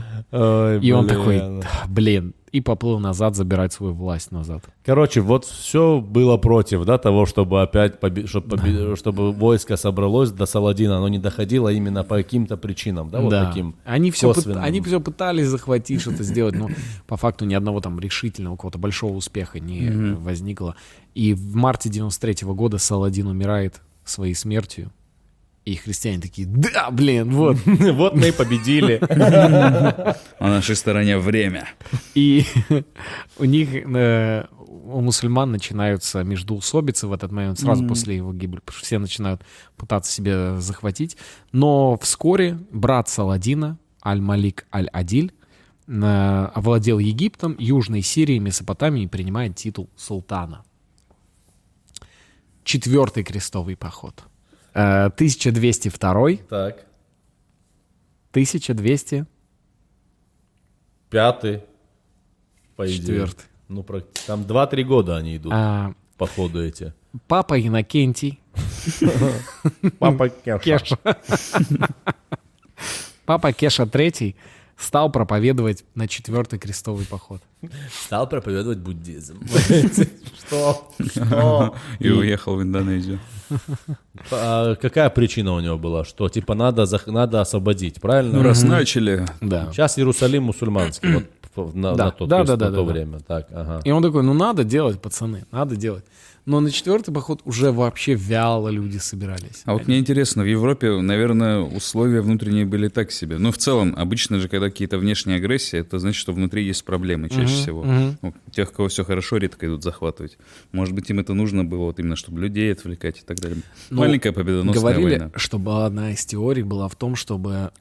И он такой, «Да, блин, и поплыл назад забирать свою власть назад. Короче, вот все было против, да, того, чтобы опять, поби- чтоб поби- чтобы войско собралось до Саладина, оно не доходило именно по каким-то причинам, да, вот да. таким. они, все косвенным. они все пытались захватить, что-то сделать, но по факту ни одного там решительного, какого-то большого успеха не возникло. И в марте 93 года Саладин умирает своей смертью. И христиане такие, да, блин, вот. Вот мы и победили. На нашей стороне время. И у них, э, у мусульман начинаются междоусобицы в этот момент, сразу после его гибели, потому что все начинают пытаться себя захватить. Но вскоре брат Саладина, Аль-Малик Аль-Адиль, э, овладел Египтом, Южной Сирией, Месопотамией и принимает титул султана. Четвертый крестовый поход. Э, 1202, Так, 1200, пятый. по идее. Четвертый. Ну, там 2-3 года они идут, А, походу эти. папа Иннокентий, Папа Кеша. Папа Кеша третий стал проповедовать на четвертый крестовый поход. Стал проповедовать буддизм. Что? Что? И уехал в Индонезию. А какая причина у него была? Что, типа, надо, зах- надо освободить, правильно? Ну, раз начали, Да. Сейчас Иерусалим мусульманский, вот на, Да, на тот, да, да, на да, то да, да. время. Так, ага. И он такой, ну надо делать, пацаны, надо делать. Но на четвертый поход уже вообще вяло люди собирались. А вот мне интересно, в Европе, наверное, условия внутренние были так себе. Ну, в целом, обычно же, когда какие-то внешние агрессии, это значит, что внутри есть проблемы чаще всего. Ну, тех, у кого все хорошо, редко идут захватывать. Может быть, им это нужно было, вот именно, чтобы людей отвлекать и так далее. Ну, Маленькая победоносная Говорили, война. чтобы одна из теорий была в том, чтобы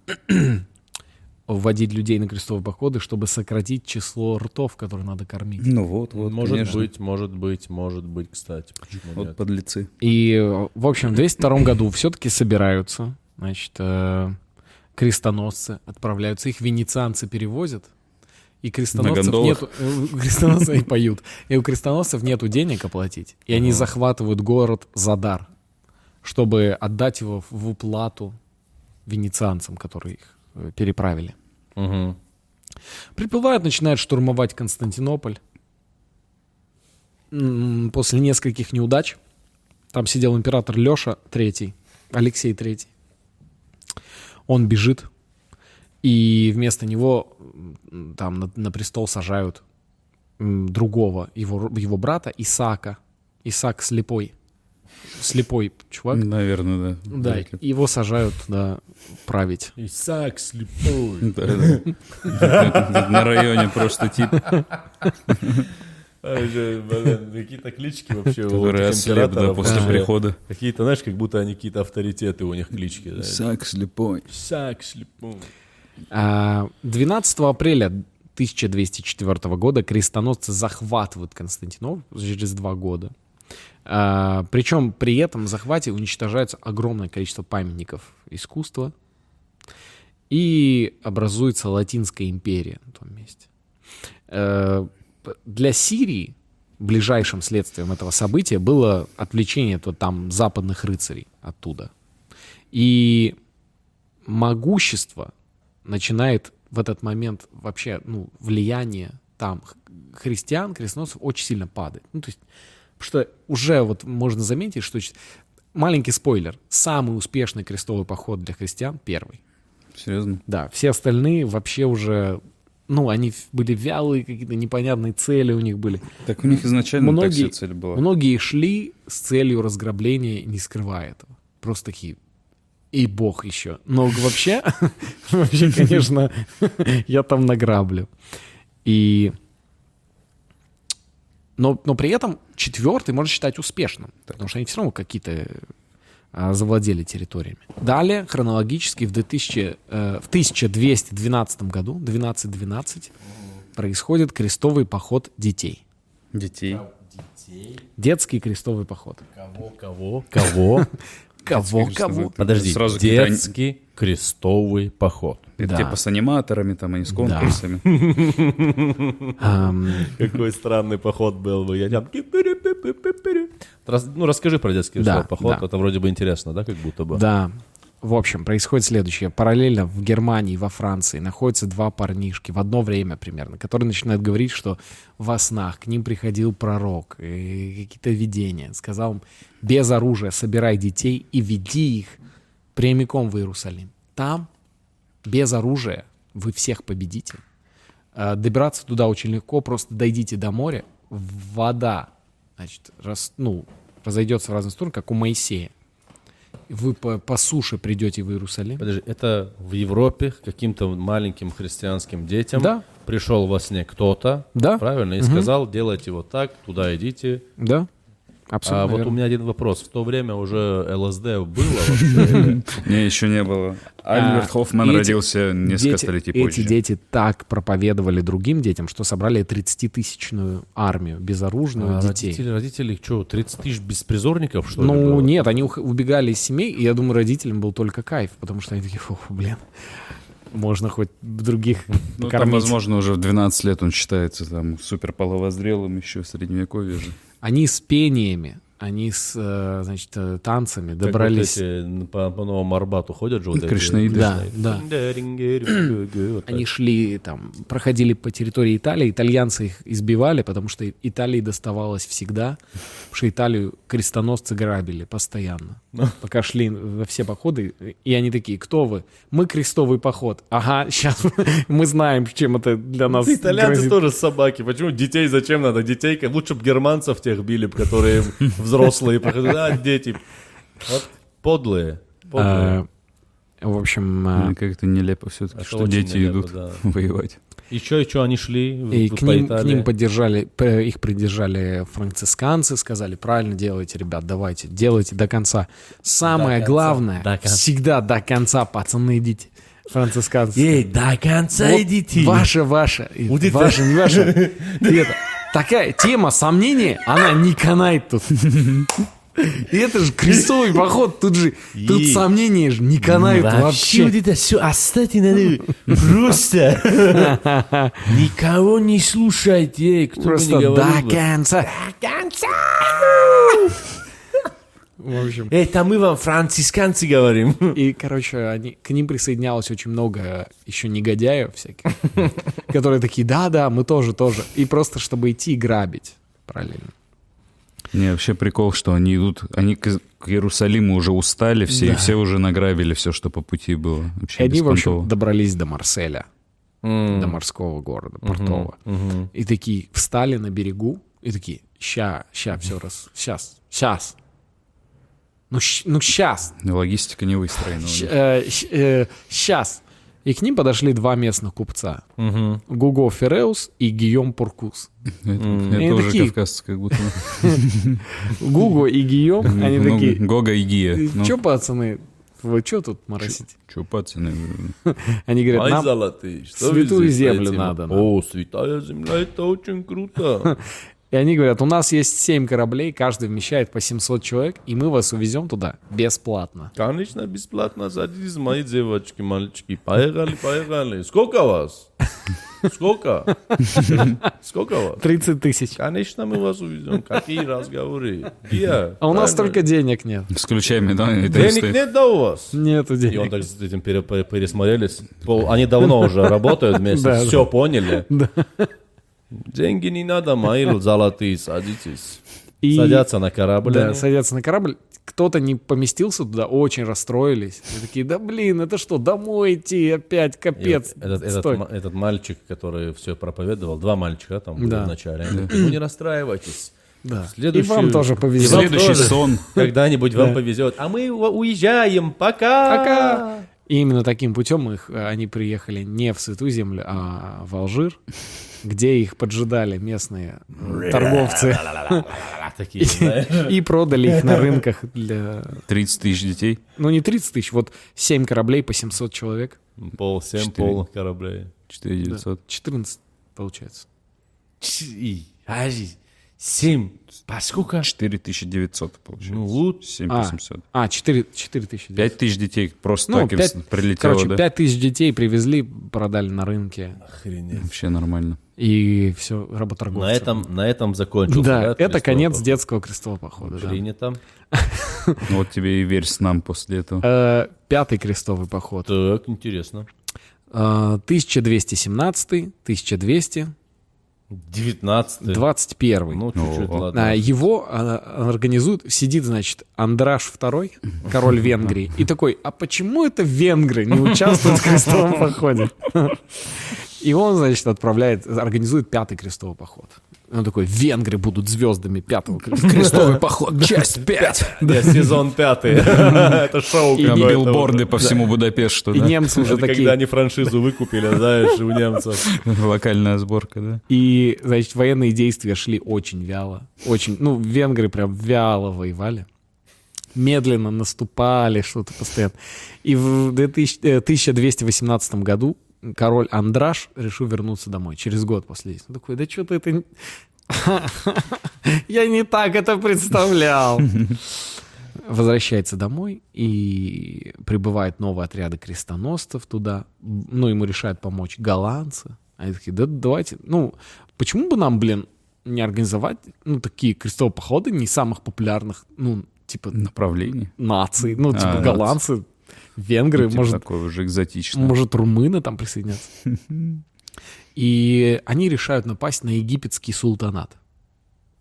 вводить людей на крестовые походы, чтобы сократить число ртов, которые надо кормить. Ну вот, вот, может конечно. быть, может быть, может быть, кстати. Почему Вот нет? подлецы. И, в общем, в 202 году все-таки собираются, значит, э, крестоносцы, отправляются, их венецианцы перевозят, и крестоносцев нету, э, у крестоносцев и поют, и у крестоносцев нету денег оплатить, и они захватывают город Задар, чтобы отдать его в- уплату венецианцам, которые их переправили. Мгм. Приплывают, начинают штурмовать Константинополь. После нескольких неудач там сидел император Леша III, Алексей III. Он бежит, и вместо него там на, на престол сажают другого, его, его брата Исаака. Исаак слепой. Слепой чувак. Наверное, да. Да, Вряд ли. его сажают да, править. Исаак слепой. На районе просто тип, А, Какие-то клички вообще у этих ослеп да, императоров после прихода. Какие-то, знаешь, как будто они какие-то авторитеты у них клички. Сак слепой. Исаак слепой. А, 12 апреля 1204 года крестоносцы захватывают Константинополь через два года. А, Причем при этом захвате уничтожается огромное количество памятников искусства и образуется Латинская империя на том месте. Э, Для Сирии ближайшим следствием этого события было отвлечение то там западных рыцарей оттуда. И могущество начинает в этот момент вообще, ну, влияние там христиан, крестоносцев очень сильно падает. Ну, то есть, потому что уже вот можно заметить, что маленький спойлер, самый успешный крестовый поход для христиан первый. Серьезно? Да, все остальные вообще уже, ну, они были вялые, какие-то непонятные цели у них были. Так у них изначально так Многие- себе цель была. Многие шли с целью разграбления, не скрывая этого. Просто такие, и бог еще. Но вообще, вообще, конечно, я там награблю. И... Но, но при этом четвертый можно считать успешным, потому что они все равно какие-то а, завладели территориями. Далее, хронологически, в, 2000, э, в 1212 году, 1212, происходит крестовый поход детей. Детей. Детский крестовый поход. Кого, кого? Кого? Кого, кого? Подожди, Сразу детский крестовый поход. Это Да. типа с аниматорами, там, они с конкурсами. Ам, Какой странный поход был бы. Я там... Ну, расскажи про детский крестовый поход. да. Это вроде бы интересно, да, как будто бы? Да. В общем, происходит следующее. Параллельно в Германии, во Франции находятся два парнишки в одно время примерно, которые начинают говорить, что во снах к ним приходил пророк, и какие-то видения. Сказал им, без оружия собирай детей и веди их прямиком в Иерусалим. Там, без оружия, вы всех победите. А, Добираться туда очень легко, просто дойдите до моря, вода, значит, рас, ну, разойдется в разные стороны, как у Моисея. Вы по, по суше придете в Иерусалим. Подожди, это в Европе каким-то маленьким христианским детям Да. пришел во сне кто-то, Да. правильно, и сказал, делайте вот так, туда идите. Да? А Абсолютно вот верно. у меня один вопрос. В то время уже ЛСД было Не, еще не было. Альберт А, Хоффман эти родился несколько столетий эти позже. дети так проповедовали другим детям, что собрали 30-тысячную армию безоружную А детей. родители, родители, что, 30 тысяч беспризорников, что ли? Ну, нет, они убегали из семей, и я думаю, родителям был только кайф, потому что они такие, фу, блин. можно хоть других Ну, там, покормить. возможно, уже в 12 лет он считается там супер половозрелым еще в средневековье же. Они с пениями, они с, э, значит, э, танцами Как вот добрались. эти по, по Новому Арбату ходят же вот эти- Кришнаиды. Да, да. Они шли там, проходили по территории Италии, итальянцы их избивали, потому что Италии доставалось всегда, потому что Италию крестоносцы грабили постоянно. Пока шли во все походы, и они такие, кто вы? Мы крестовый поход. Ага, сейчас мы знаем, чем это для нас Итальянцы грозит». тоже собаки. Почему детей зачем надо? Детей, лучше бы германцев тех били, которые взрослые. проходят. А, дети. Вот подлые. подлые. А, В общем, а, как-то нелепо все-таки, Это что дети нелепо, идут да. воевать. Еще и что, они шли в- И в- к по ним, к ним поддержали, их придержали францисканцы, сказали, правильно делаете, ребят, давайте, делайте до конца. Самое конца, главное, до конца. всегда до конца, пацаны, идите. Францисканцы. Эй, до конца Вот идите. Ваше, ваше. И Вот это- Ваше, не ваше. И это, такая тема сомнения, она не канает тут. И это же крестовый поход, тут же, тут сомнения же не канают Вообще вот это все оставьте надо просто. Никого не слушайте, кто бы Просто ни до говорил бы. конца. В общем, Это мы вам францисканцы говорим. И, короче, они, к ним присоединялось очень много еще негодяев всяких, которые такие, да-да, мы тоже, тоже. И просто, чтобы идти и грабить параллельно. Не, вообще прикол, что они идут, они к, к Иерусалиму уже устали все, и все уже награбили все, что по пути было. И Вообще они, в общем, добрались до Марселя, до морского города, портового. И такие встали на берегу, и такие, ща, ща, все раз, сейчас, сейчас. Ну, ну сейчас, Логистика не выстроена. у них. сейчас. И к ним подошли два местных купца. Гуго Фереус и Гийом Пуркус. Это, уже кавказцы как будто. Гуго и Гийом, они Ну, такие, Гога и Гия. Ну, Че, пацаны, вы что тут моросите? чё, пацаны? Они говорят, нам золотые, святую землю надо нам. О, святая земля, это очень круто. И они говорят, у нас есть 7 кораблей, каждый вмещает по 700 человек, и мы вас увезем туда бесплатно. Конечно, бесплатно садитесь, мои девочки, мальчики. Поехали, поехали. Сколько вас? Сколько? Сколько вас? 30 тысяч. Конечно, мы вас увезем. Какие разговоры? Где? А у нас только денег нет. С ключами, да? Денег нет, да, у вас? Нету И он денег. так с этим пере- пере- пересмотрелись. Они давно уже работают вместе, Да, все поняли. Деньги не надо, мои золотые, садитесь. И- Садятся на корабль. Да, они. садятся на корабль. Кто-то не поместился туда, очень расстроились. И такие, да блин, это что, домой идти опять, И капец. вот этот, этот, Стой. этот мальчик, который все проповедовал, два мальчика там были Да. вначале, они такие, ну не расстраивайтесь. Да. Следующий- И вам тоже И повезет. вам Следующий тоже. сон. Когда-нибудь вам повезет. А мы уезжаем. Пока. Пока. И именно таким путем их, э, они приехали не в Святую Землю, а в Алжир, где их поджидали местные э, торговцы Такие, и продали их на рынках для... 30 тысяч детей. Ну, не 30 тысяч, вот 7 кораблей по 700 человек. Пол, семь Четыре. полных кораблей. 4 900. 14, получается. Семь. По сколько? 4900 получается. Ну, вот. 7800. А, 4, 4 тысячи. 5 тысяч детей просто Ну, так им пять- с- прилетело, Короче, да? 5 тысяч детей привезли, продали на рынке. Охренеть. Вообще нормально. И все, работорговцы. На этом, на этом закончился. Да, это крестовый конец поход? детского крестового похода. да. Принято. Ну, Вот тебе и верь с нам после этого. Э, Пятый крестовый поход. Так, интересно. Э, 1217, 1200, 19 21. Ну, чуть-чуть, Ого. ладно. А, Его а, организует, сидит, значит, Андраш II, король Венгрии, и такой, а почему это венгры не участвуют в крестовом походе? И он, значит, отправляет, организует пятый крестовый поход. И Он такой, венгры будут звездами пятого крест- крестовый поход, часть 5. Да, сезон пятый. Это шоу какое-то. билборды по всему Будапешту, И немцы уже Это когда такие. они франшизу выкупили, знаешь, у немцев. Локальная сборка, да? И, значит, военные действия шли очень вяло. Очень, ну, венгры прям вяло воевали. Медленно наступали, что-то постоянно. И в 2000, э, 1218 году король Андраш решил вернуться домой. Через год после действия. Он такой, да что-то это... Я не так это представлял. возвращается домой, и прибывают новые отряды крестоносцев туда. Ну, ему решают помочь голландцы. Они такие, да давайте, ну, почему бы нам, блин, не организовать, ну, такие крестовые походы не самых популярных, ну, типа, Направление. наций, ну, типа, А, голландцы, венгры, Ну, типа может, такое уже экзотичное. может, румыны там присоединятся. И они решают напасть на египетский султанат.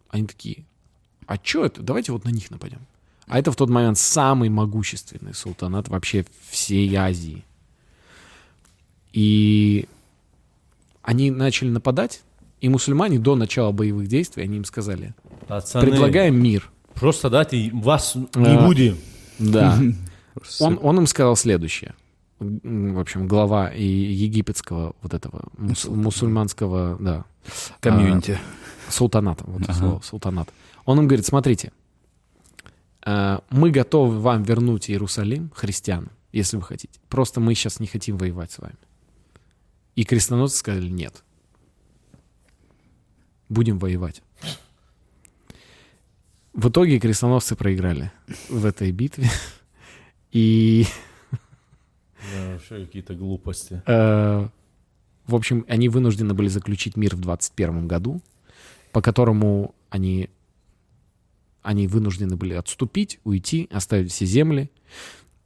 Они такие, а что это? Давайте вот на них нападем. А это в тот момент самый могущественный султанат вообще всей Азии. И они начали нападать, и мусульмане до начала боевых действий, они им сказали, Пацаны, предлагаем мир. Просто дайте вас не А. будем. Да. Он, он им сказал следующее. В общем, глава и египетского вот этого мус- мусульманского, да, Комьюнити. а, султаната, вот это слово, султанат. Он им говорит, смотрите, а, мы готовы вам вернуть Иерусалим, христианам, если вы хотите. Просто мы сейчас не хотим воевать с вами. И крестоносцы сказали, нет. Будем воевать. В итоге крестоносцы проиграли в этой битве. И Да, вообще какие-то глупости. Э, В общем, они вынуждены были заключить мир в 21 году, по которому они, они вынуждены были отступить, уйти, оставить все земли.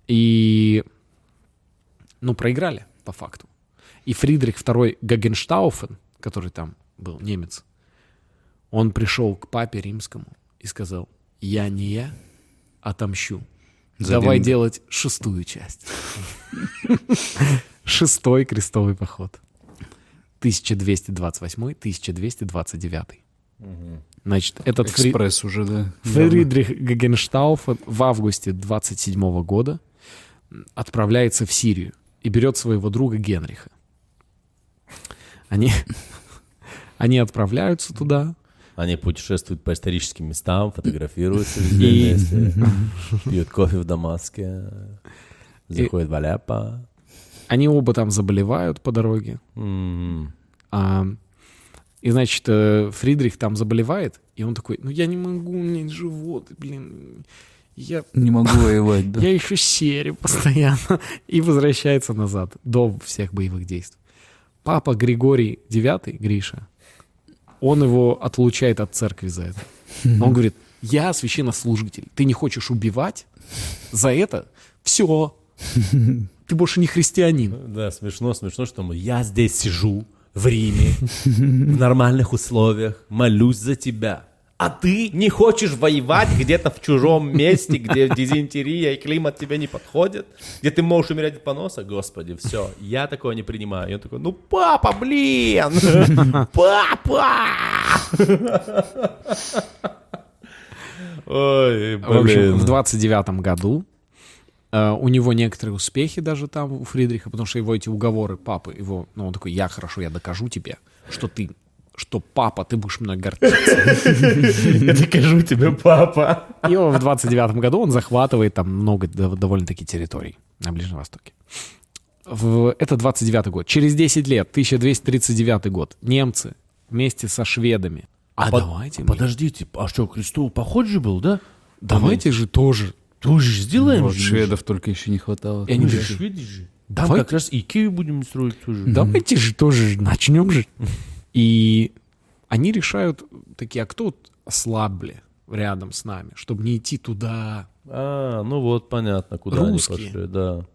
И, ну, проиграли, по факту. И Фридрих II Гагенштауфен, который там был немец, он пришел к папе римскому и сказал, я не я, отомщу. Давай деньги». делать шестую часть. Шестой крестовый поход. 1228-1229. Значит, этот Фри- Экспресс уже, да. Фридрих Гагенштауфен в августе 27 года отправляется в Сирию и берет своего друга Генриха. Они, они отправляются туда, Они путешествуют по историческим местам, фотографируются везде вместе, пьют кофе в Дамаске, заходят в Аляппо. они оба там заболевают по дороге. А, и, значит, э, Фридрих там заболевает, и он такой, ну я не могу, у меня живот, блин, я, Не могу воевать, да. я еще серию постоянно. И возвращается назад до всех боевых действий. Папа Григорий IX, Гриша, он его отлучает от церкви за это. Он говорит, я священнослужитель, ты не хочешь убивать за это? Все, ты больше не христианин. Да, смешно, смешно, что мы- я здесь сижу в Риме, в нормальных условиях, молюсь за тебя. А ты не хочешь воевать где-то в чужом месте, где дизентерия и климат тебе не подходит, где ты можешь умереть от поноса? Господи, все, я такое не принимаю. И он такой, ну папа, блин, папа! Ой, В общем, блин. в 29 году э, у него некоторые успехи даже там у Фридриха, потому что его эти уговоры папы, его, ну он такой, я хорошо, я докажу тебе, что ты, что папа, ты будешь мной гордиться. Я докажу тебе, папа. И в 29 году он захватывает там много дов- довольно-таки территорий на Ближнем Востоке. В- Это 29 год. Через 10 лет, 1239 год, немцы вместе со шведами. А, под- давайте, мы- Подождите, а что, крестовый поход же был, да? давайте же тоже. Тоже сделаем Вот же. шведов только еще не хватало. Же такие, шведы же. Там как раз Икею будем строить тоже. Давайте же тоже начнем же. И они решают такие, а кто вот ослабли рядом с нами, чтобы не идти туда. А, ну вот, понятно, куда Русские. они пошли, да.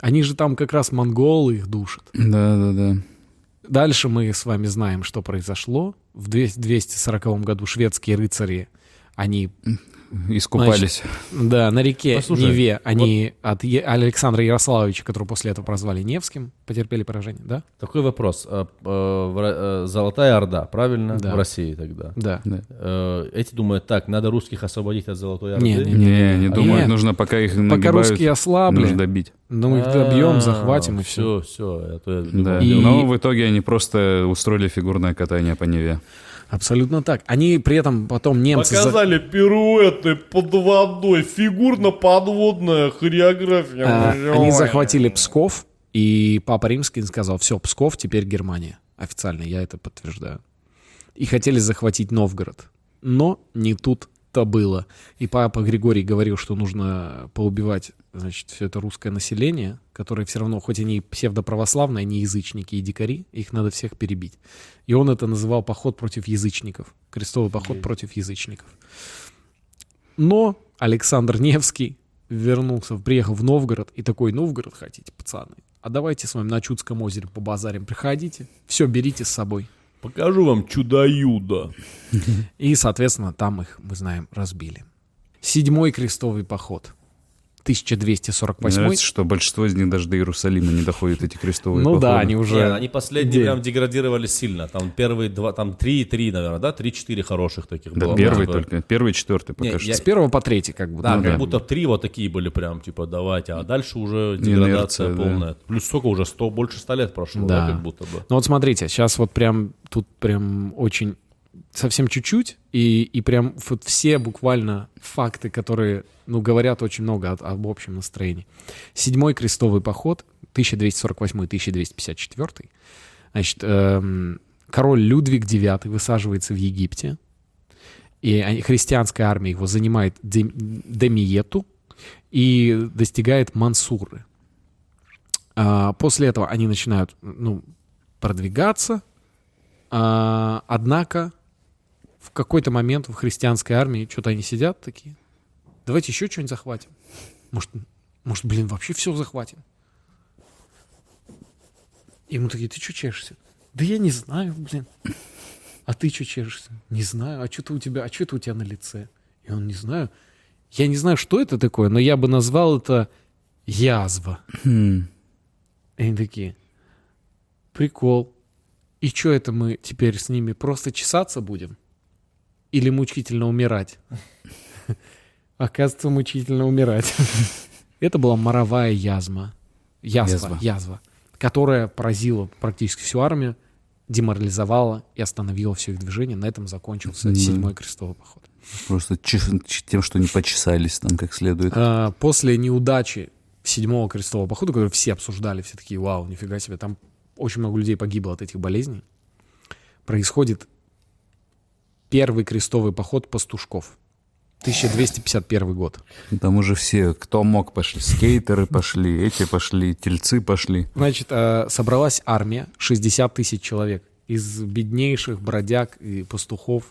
Они же там как раз монголы их душат. Да, да, да. Дальше мы с вами знаем, что произошло. В 200 240 году шведские рыцари, они, Искупались. да, на реке Послушай, Неве, они от Е- Александра Ярославовича, которого после этого прозвали Невским, потерпели поражение, да? Такой вопрос. А, а, э, Золотая Орда, правильно? Да. В России тогда. Да. Да. Э, Эти думают, так, надо русских освободить от Золотой Орды. Не, не, Не, не думаю, Нет. нужно пока их Пока нагибают, русские ослабли, нужно добить. ну мы их добьем, захватим и все. Все, все. Да. И- Но в итоге они просто устроили фигурное катание по Неве. Абсолютно так. Они при этом потом немцы... за- Показали пируэты под водой, фигурно-подводная хореография. А, они захватили Псков, и Папа Римский сказал, все, Псков теперь Германия. Официально, я это подтверждаю. И хотели захватить Новгород. Но не тут то было. И папа Григорий говорил, что нужно поубивать, значит, все это русское население, которое все равно, хоть они псевдоправославные, они язычники и дикари, их надо всех перебить. И он это называл поход против язычников. Крестовый поход против язычников. Но Александр Невский вернулся, приехал в Новгород, и такой, Новгород хотите, пацаны? А давайте с вами на Чудском озере по базарим приходите, все берите с собой. Покажу вам чудо-юдо. И, соответственно, там их, мы знаем, разбили. Седьмой крестовый поход. 1248. Мне нравится, что большинство из них даже до Иерусалима не доходят, эти крестовые Ну да, они уже... Нет, они последние Где? прям деградировали сильно. Там первые два, там три, три, наверное, да? Три-четыре хороших таких Да, было. первый Да, только. Первый, четвертый пока Не, что. я- С первого по третий, как бы. Да, ну как да. будто три вот такие были прям, типа, давайте, а дальше уже Инерция, деградация да. полная. Плюс сколько уже, сто, больше ста лет прошло, да, Да. как будто бы. Ну вот смотрите, сейчас вот прям тут прям очень совсем чуть-чуть, и, и прям вот все буквально факты, которые, ну, говорят очень много от- об общем настроении. Седьмой крестовый поход, 1248-1254. Значит, эм, король Людвиг IX высаживается в Египте, и христианская армия его занимает Дем- Демиету и достигает Мансуры. А, После этого они начинают, ну, продвигаться, а, однако в какой-то момент в христианской армии что-то они сидят такие. Давайте еще что-нибудь захватим. Может, может, блин, вообще все захватим. И мы такие, ты что чешешься? Да я не знаю, блин. А ты что чешешься? Не знаю. А что-то у тебя, а что-то у тебя на лице? И он не знаю. Я не знаю, что это такое, но я бы назвал это язва. Хм. И они такие, прикол. И что это мы теперь с ними просто чесаться будем? Или мучительно умирать? Оказывается, мучительно умирать. Это была моровая язма. Язва, Язва. которая поразила практически всю армию, деморализовала и остановила все их движение. На этом закончился седьмой крестовый поход. Просто тем, что не почесались там как следует. А, После неудачи седьмого крестового похода, который все обсуждали, все такие, вау, нифига себе, там очень много людей погибло от этих болезней, происходит первый крестовый поход пастушков. 1251 год. Там уже все, кто мог, пошли. Скейтеры пошли, эти пошли, тельцы пошли. Значит, э, собралась армия, 60 тысяч человек, из беднейших бродяг и пастухов.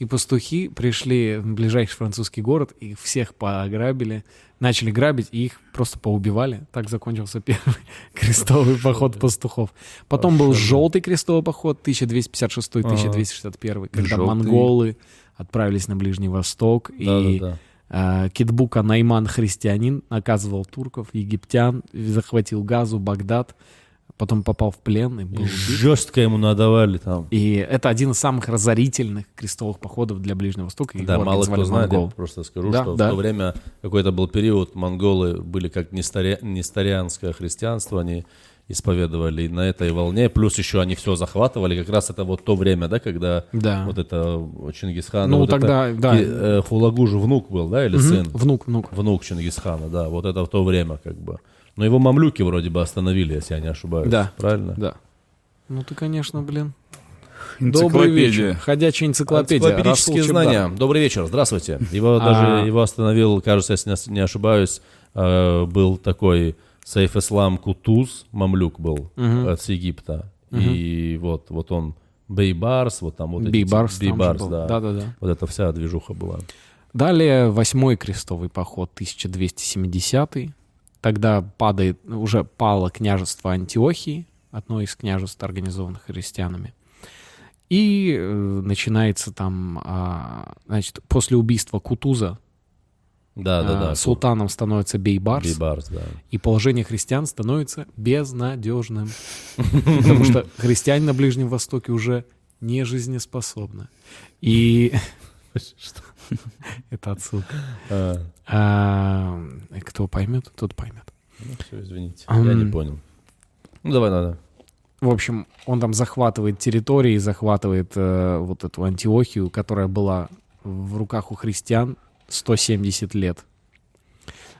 И пастухи пришли в ближайший французский город, их всех пограбили, начали грабить, и их просто поубивали. Так закончился первый крестовый поход пастухов. Потом был желтый крестовый поход 1256-1261, когда монголы отправились на Ближний Восток, и а, Китбука Найман христианин наказывал турков, египтян, захватил Газу, Багдад, потом попал в плен и был убит. Жестко ему надавали там. И это один из самых разорительных крестовых походов для Ближнего Востока. Да, Его мало кто знает, я монголы. просто скажу, Да, что да. в то время какой-то был период, монголы были как нестари... нестарианское христианство, они исповедовали на этой волне, плюс еще они все захватывали, как раз это вот то время, да, когда Да. вот это Чингисхан, Ну, вот тогда, это, да. э, Хулагу же внук был, да, или Мгм. сын? Внук, внук. Внук Чингисхана, да, вот это в то время как бы. Но его мамлюки вроде бы остановили, если я не ошибаюсь. Да. Правильно? Да. Ну ты, конечно, блин. Добрый вечер. Ходячая энциклопедия. Энциклопедические Расул знания. Чебдар. Добрый вечер, здравствуйте. Его А. даже его остановил, кажется, если не- ошибаюсь, э, был такой Сейф Ислам Кутуз, мамлюк был с Египта. И вот, вот он Бейбарс, вот там вот эти- Бейбарс. Бейбарс, был. да. Да-да-да. Вот эта вся движуха была. Далее восьмой крестовый поход 1270 Тогда падает, уже пало княжество Антиохии, одно из княжеств, организованных христианами. И э, начинается там, а, значит, после убийства Кутуза Да, да, а, да. султаном становится Бейбарс, Бейбарс, да. и положение христиан становится безнадежным. Потому что христиане на Ближнем Востоке уже не жизнеспособны. И... Это отсылка. А, А, кто поймет, тот поймет. ну, все, извините, я не понял. Ну, давай, надо. В общем, он там захватывает территории, захватывает э, вот эту Антиохию, которая была в руках у христиан 170 лет.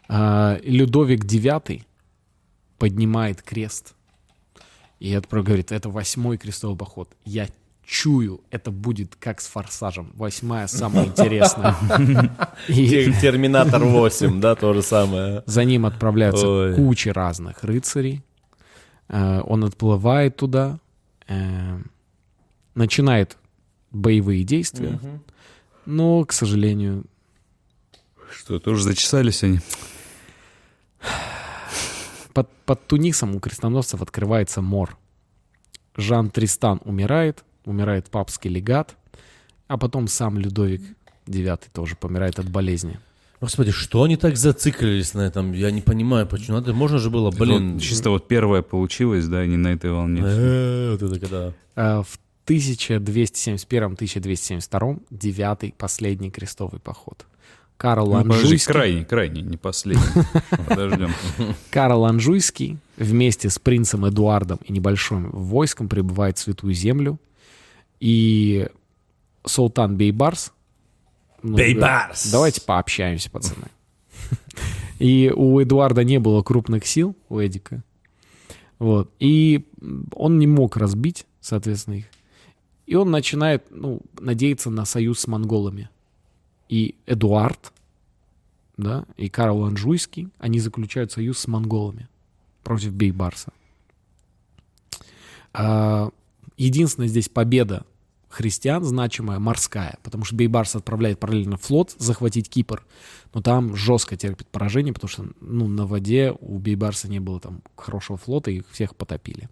А, Людовик IX поднимает крест. И говорит, это восьмой крестовый поход. Я чую, это будет как с «Форсажем». Восьмая самая интересная. Терминатор 8, да, то же самое. за ним отправляются куча разных рыцарей. Э, Он отплывает туда, э, начинает боевые действия. Но, к сожалению, Что, тоже зачесались они? под, под Тунисом у крестоносцев открывается мор. Жан Тристан умирает, умирает папский легат, а потом сам Людовик IX тоже помирает от болезни. Господи, что они так зациклились на этом? Я не понимаю, почему. Надо, можно же было, блин... Вот чисто вот первое получилось, да, не на этой волне. Э, Вот это когда... А В 1271-1272 девятый последний крестовый поход. Карл Ну, подожди, Анжуйский, крайний, крайний, не последний. Подождем. Карл Анжуйский вместе с принцем Эдуардом и небольшим войском прибывает в Святую Землю. И султан Бейбарс... ну, Бейбарс! Давайте пообщаемся, пацаны. И у Эдуарда не было крупных сил, у Эдика. Вот. И он не мог разбить, соответственно, их. И он начинает ну, надеяться на союз с монголами. И Эдуард, да, и Карл Анжуйский, они заключают союз с монголами против Бейбарса. А, единственная здесь победа христиан значимая морская, потому что Бейбарс отправляет параллельно флот захватить Кипр, но там жестко терпит поражение, потому что ну, на воде у Бейбарса не было там хорошего флота, и их всех потопили.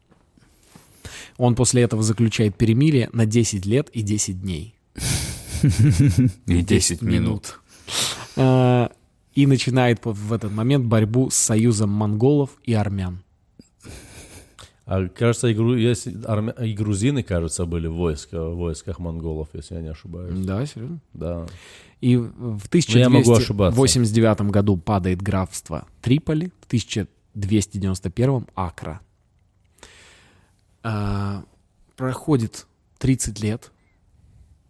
Он после этого заключает перемирие на 10 лет и 10 дней. И 10 минут. А, И начинает в этот момент борьбу с союзом монголов и армян. А кажется, и, гру- если армя- и грузины, кажется, были в, войска, в войсках монголов, если я не ошибаюсь. Да, серьезно? Да. И в я могу ошибаться. 1289 году падает графство Триполи, в 1291 Акра. А, проходит 30 лет,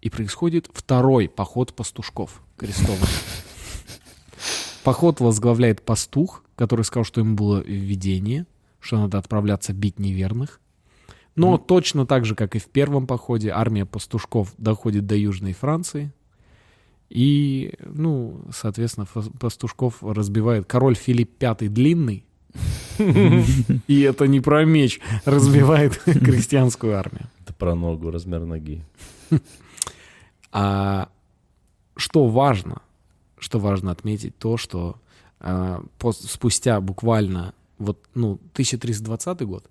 и происходит второй поход пастушков крестовых. Поход возглавляет пастух, который сказал, что ему было видение, что надо отправляться бить неверных. Но точно так же, как и в первом походе, армия пастушков доходит до Южной Франции. И, ну, соответственно, пастушков разбивает король Филипп V Длинный. И это не про меч. Разбивает крестьянскую армию. Это про ногу, размер ноги. А что важно, что важно отметить, то, что а, спустя буквально вот, ну, 1320 год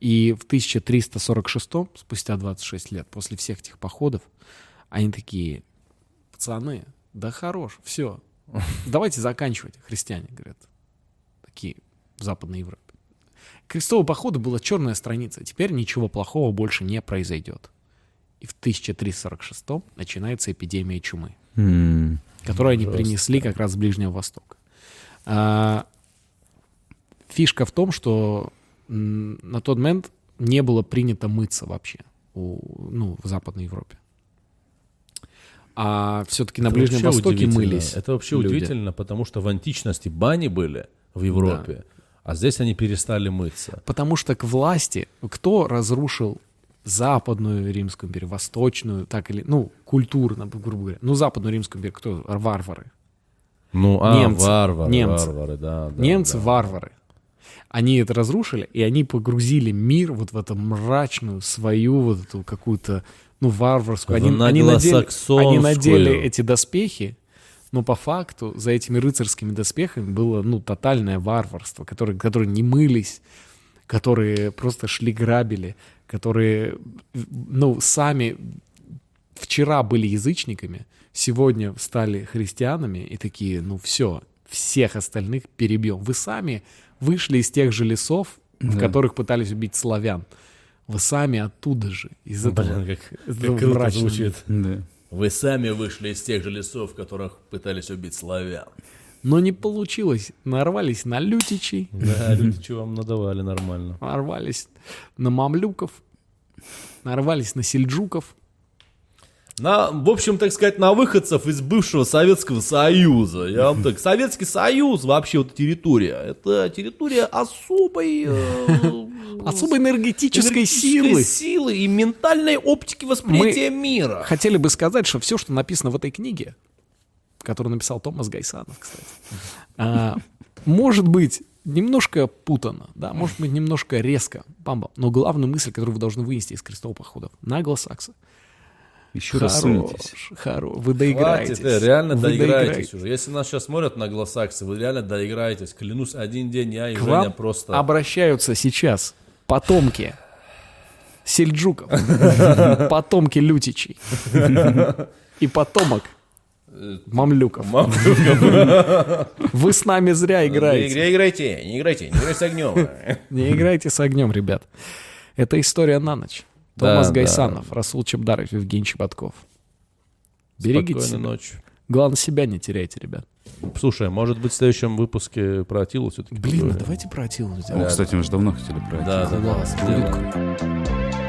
и в 1346, спустя 26 лет, после всех этих походов, они такие, пацаны, да хорош, все, давайте заканчивать, христиане, говорят, такие в Западной Европе. Крестового похода была черная страница, теперь ничего плохого больше не произойдет. И в 1346 начинается эпидемия чумы, М, которую они Жестко. принесли как раз с Ближнего Востока. А, фишка в том, что на тот момент не было принято мыться вообще у, ну, в Западной Европе. А все-таки на Это Ближнем Востоке мылись. Это вообще люди. удивительно, потому что в античности бани были в Европе, а здесь они перестали мыться. Потому что к власти кто разрушил западную Римскую империю, восточную, так или, ну, культурно, грубо говоря. Ну, западную Римскую империю, кто? Варвары. Ну, а, Немцы. варвары, Немцы. варвары, да. да, Немцы да. варвары. Они это разрушили, и они погрузили мир вот в эту мрачную свою вот эту какую-то, ну, варварскую. Они, они надели, они надели эти доспехи, но по факту за этими рыцарскими доспехами было, ну, тотальное варварство, которые, которые не мылись, которые просто шли грабили, которые, ну, сами вчера были язычниками, сегодня стали христианами и такие, ну все, всех остальных перебьем. Вы сами вышли из тех же лесов, в Да. которых пытались убить славян. Вы сами оттуда же, из этого, Блин, как, из как этого круто мрачного звучит. Да. Вы сами вышли из тех же лесов, в которых пытались убить славян. Но не получилось. Нарвались на лютичей, Да, люди что вам надавали нормально. нарвались на мамлюков, нарвались на сельджуков. На, в общем, так сказать, на выходцев из бывшего Советского Союза. Я вам так, Советский Союз, вообще вот территория, это территория особой... э, Особой энергетической энергетической силы. силы и ментальной оптики восприятия мира. Хотели бы сказать, что все, что написано в этой книге, которую написал Томас Гайсанов, кстати, а, может быть немножко путано, да, может быть немножко резко, бамбам, но главную мысль, которую вы должны вынести из крестовых походов, наглосаксы. Еще раз Хорош, сунетесь. хоро- вы доиграетесь. Хватит, э, реально Вы доиграетесь доиграетесь. уже. Если нас сейчас смотрят на гласаксы, вы реально доиграетесь. Клянусь, один день я и К Женя вам просто... обращаются сейчас потомки сельджуков, потомки лютичей и потомок мамлюков. Вы с нами зря играете. Не играйте, не играйте, не играйте с огнем. Не играйте с огнем, ребят. Это история на ночь. Да, Томас да. Гайсанов, Расул Чебдаров, Евгений Чеботков. Берегите Спокойной себя. ночи. Главное, себя не теряйте, ребят. Слушай, может быть, в следующем выпуске про Атилу все-таки Блин, а давайте про Атилу О, сделаем. кстати, мы же давно хотели про это. Да, да, да. Будет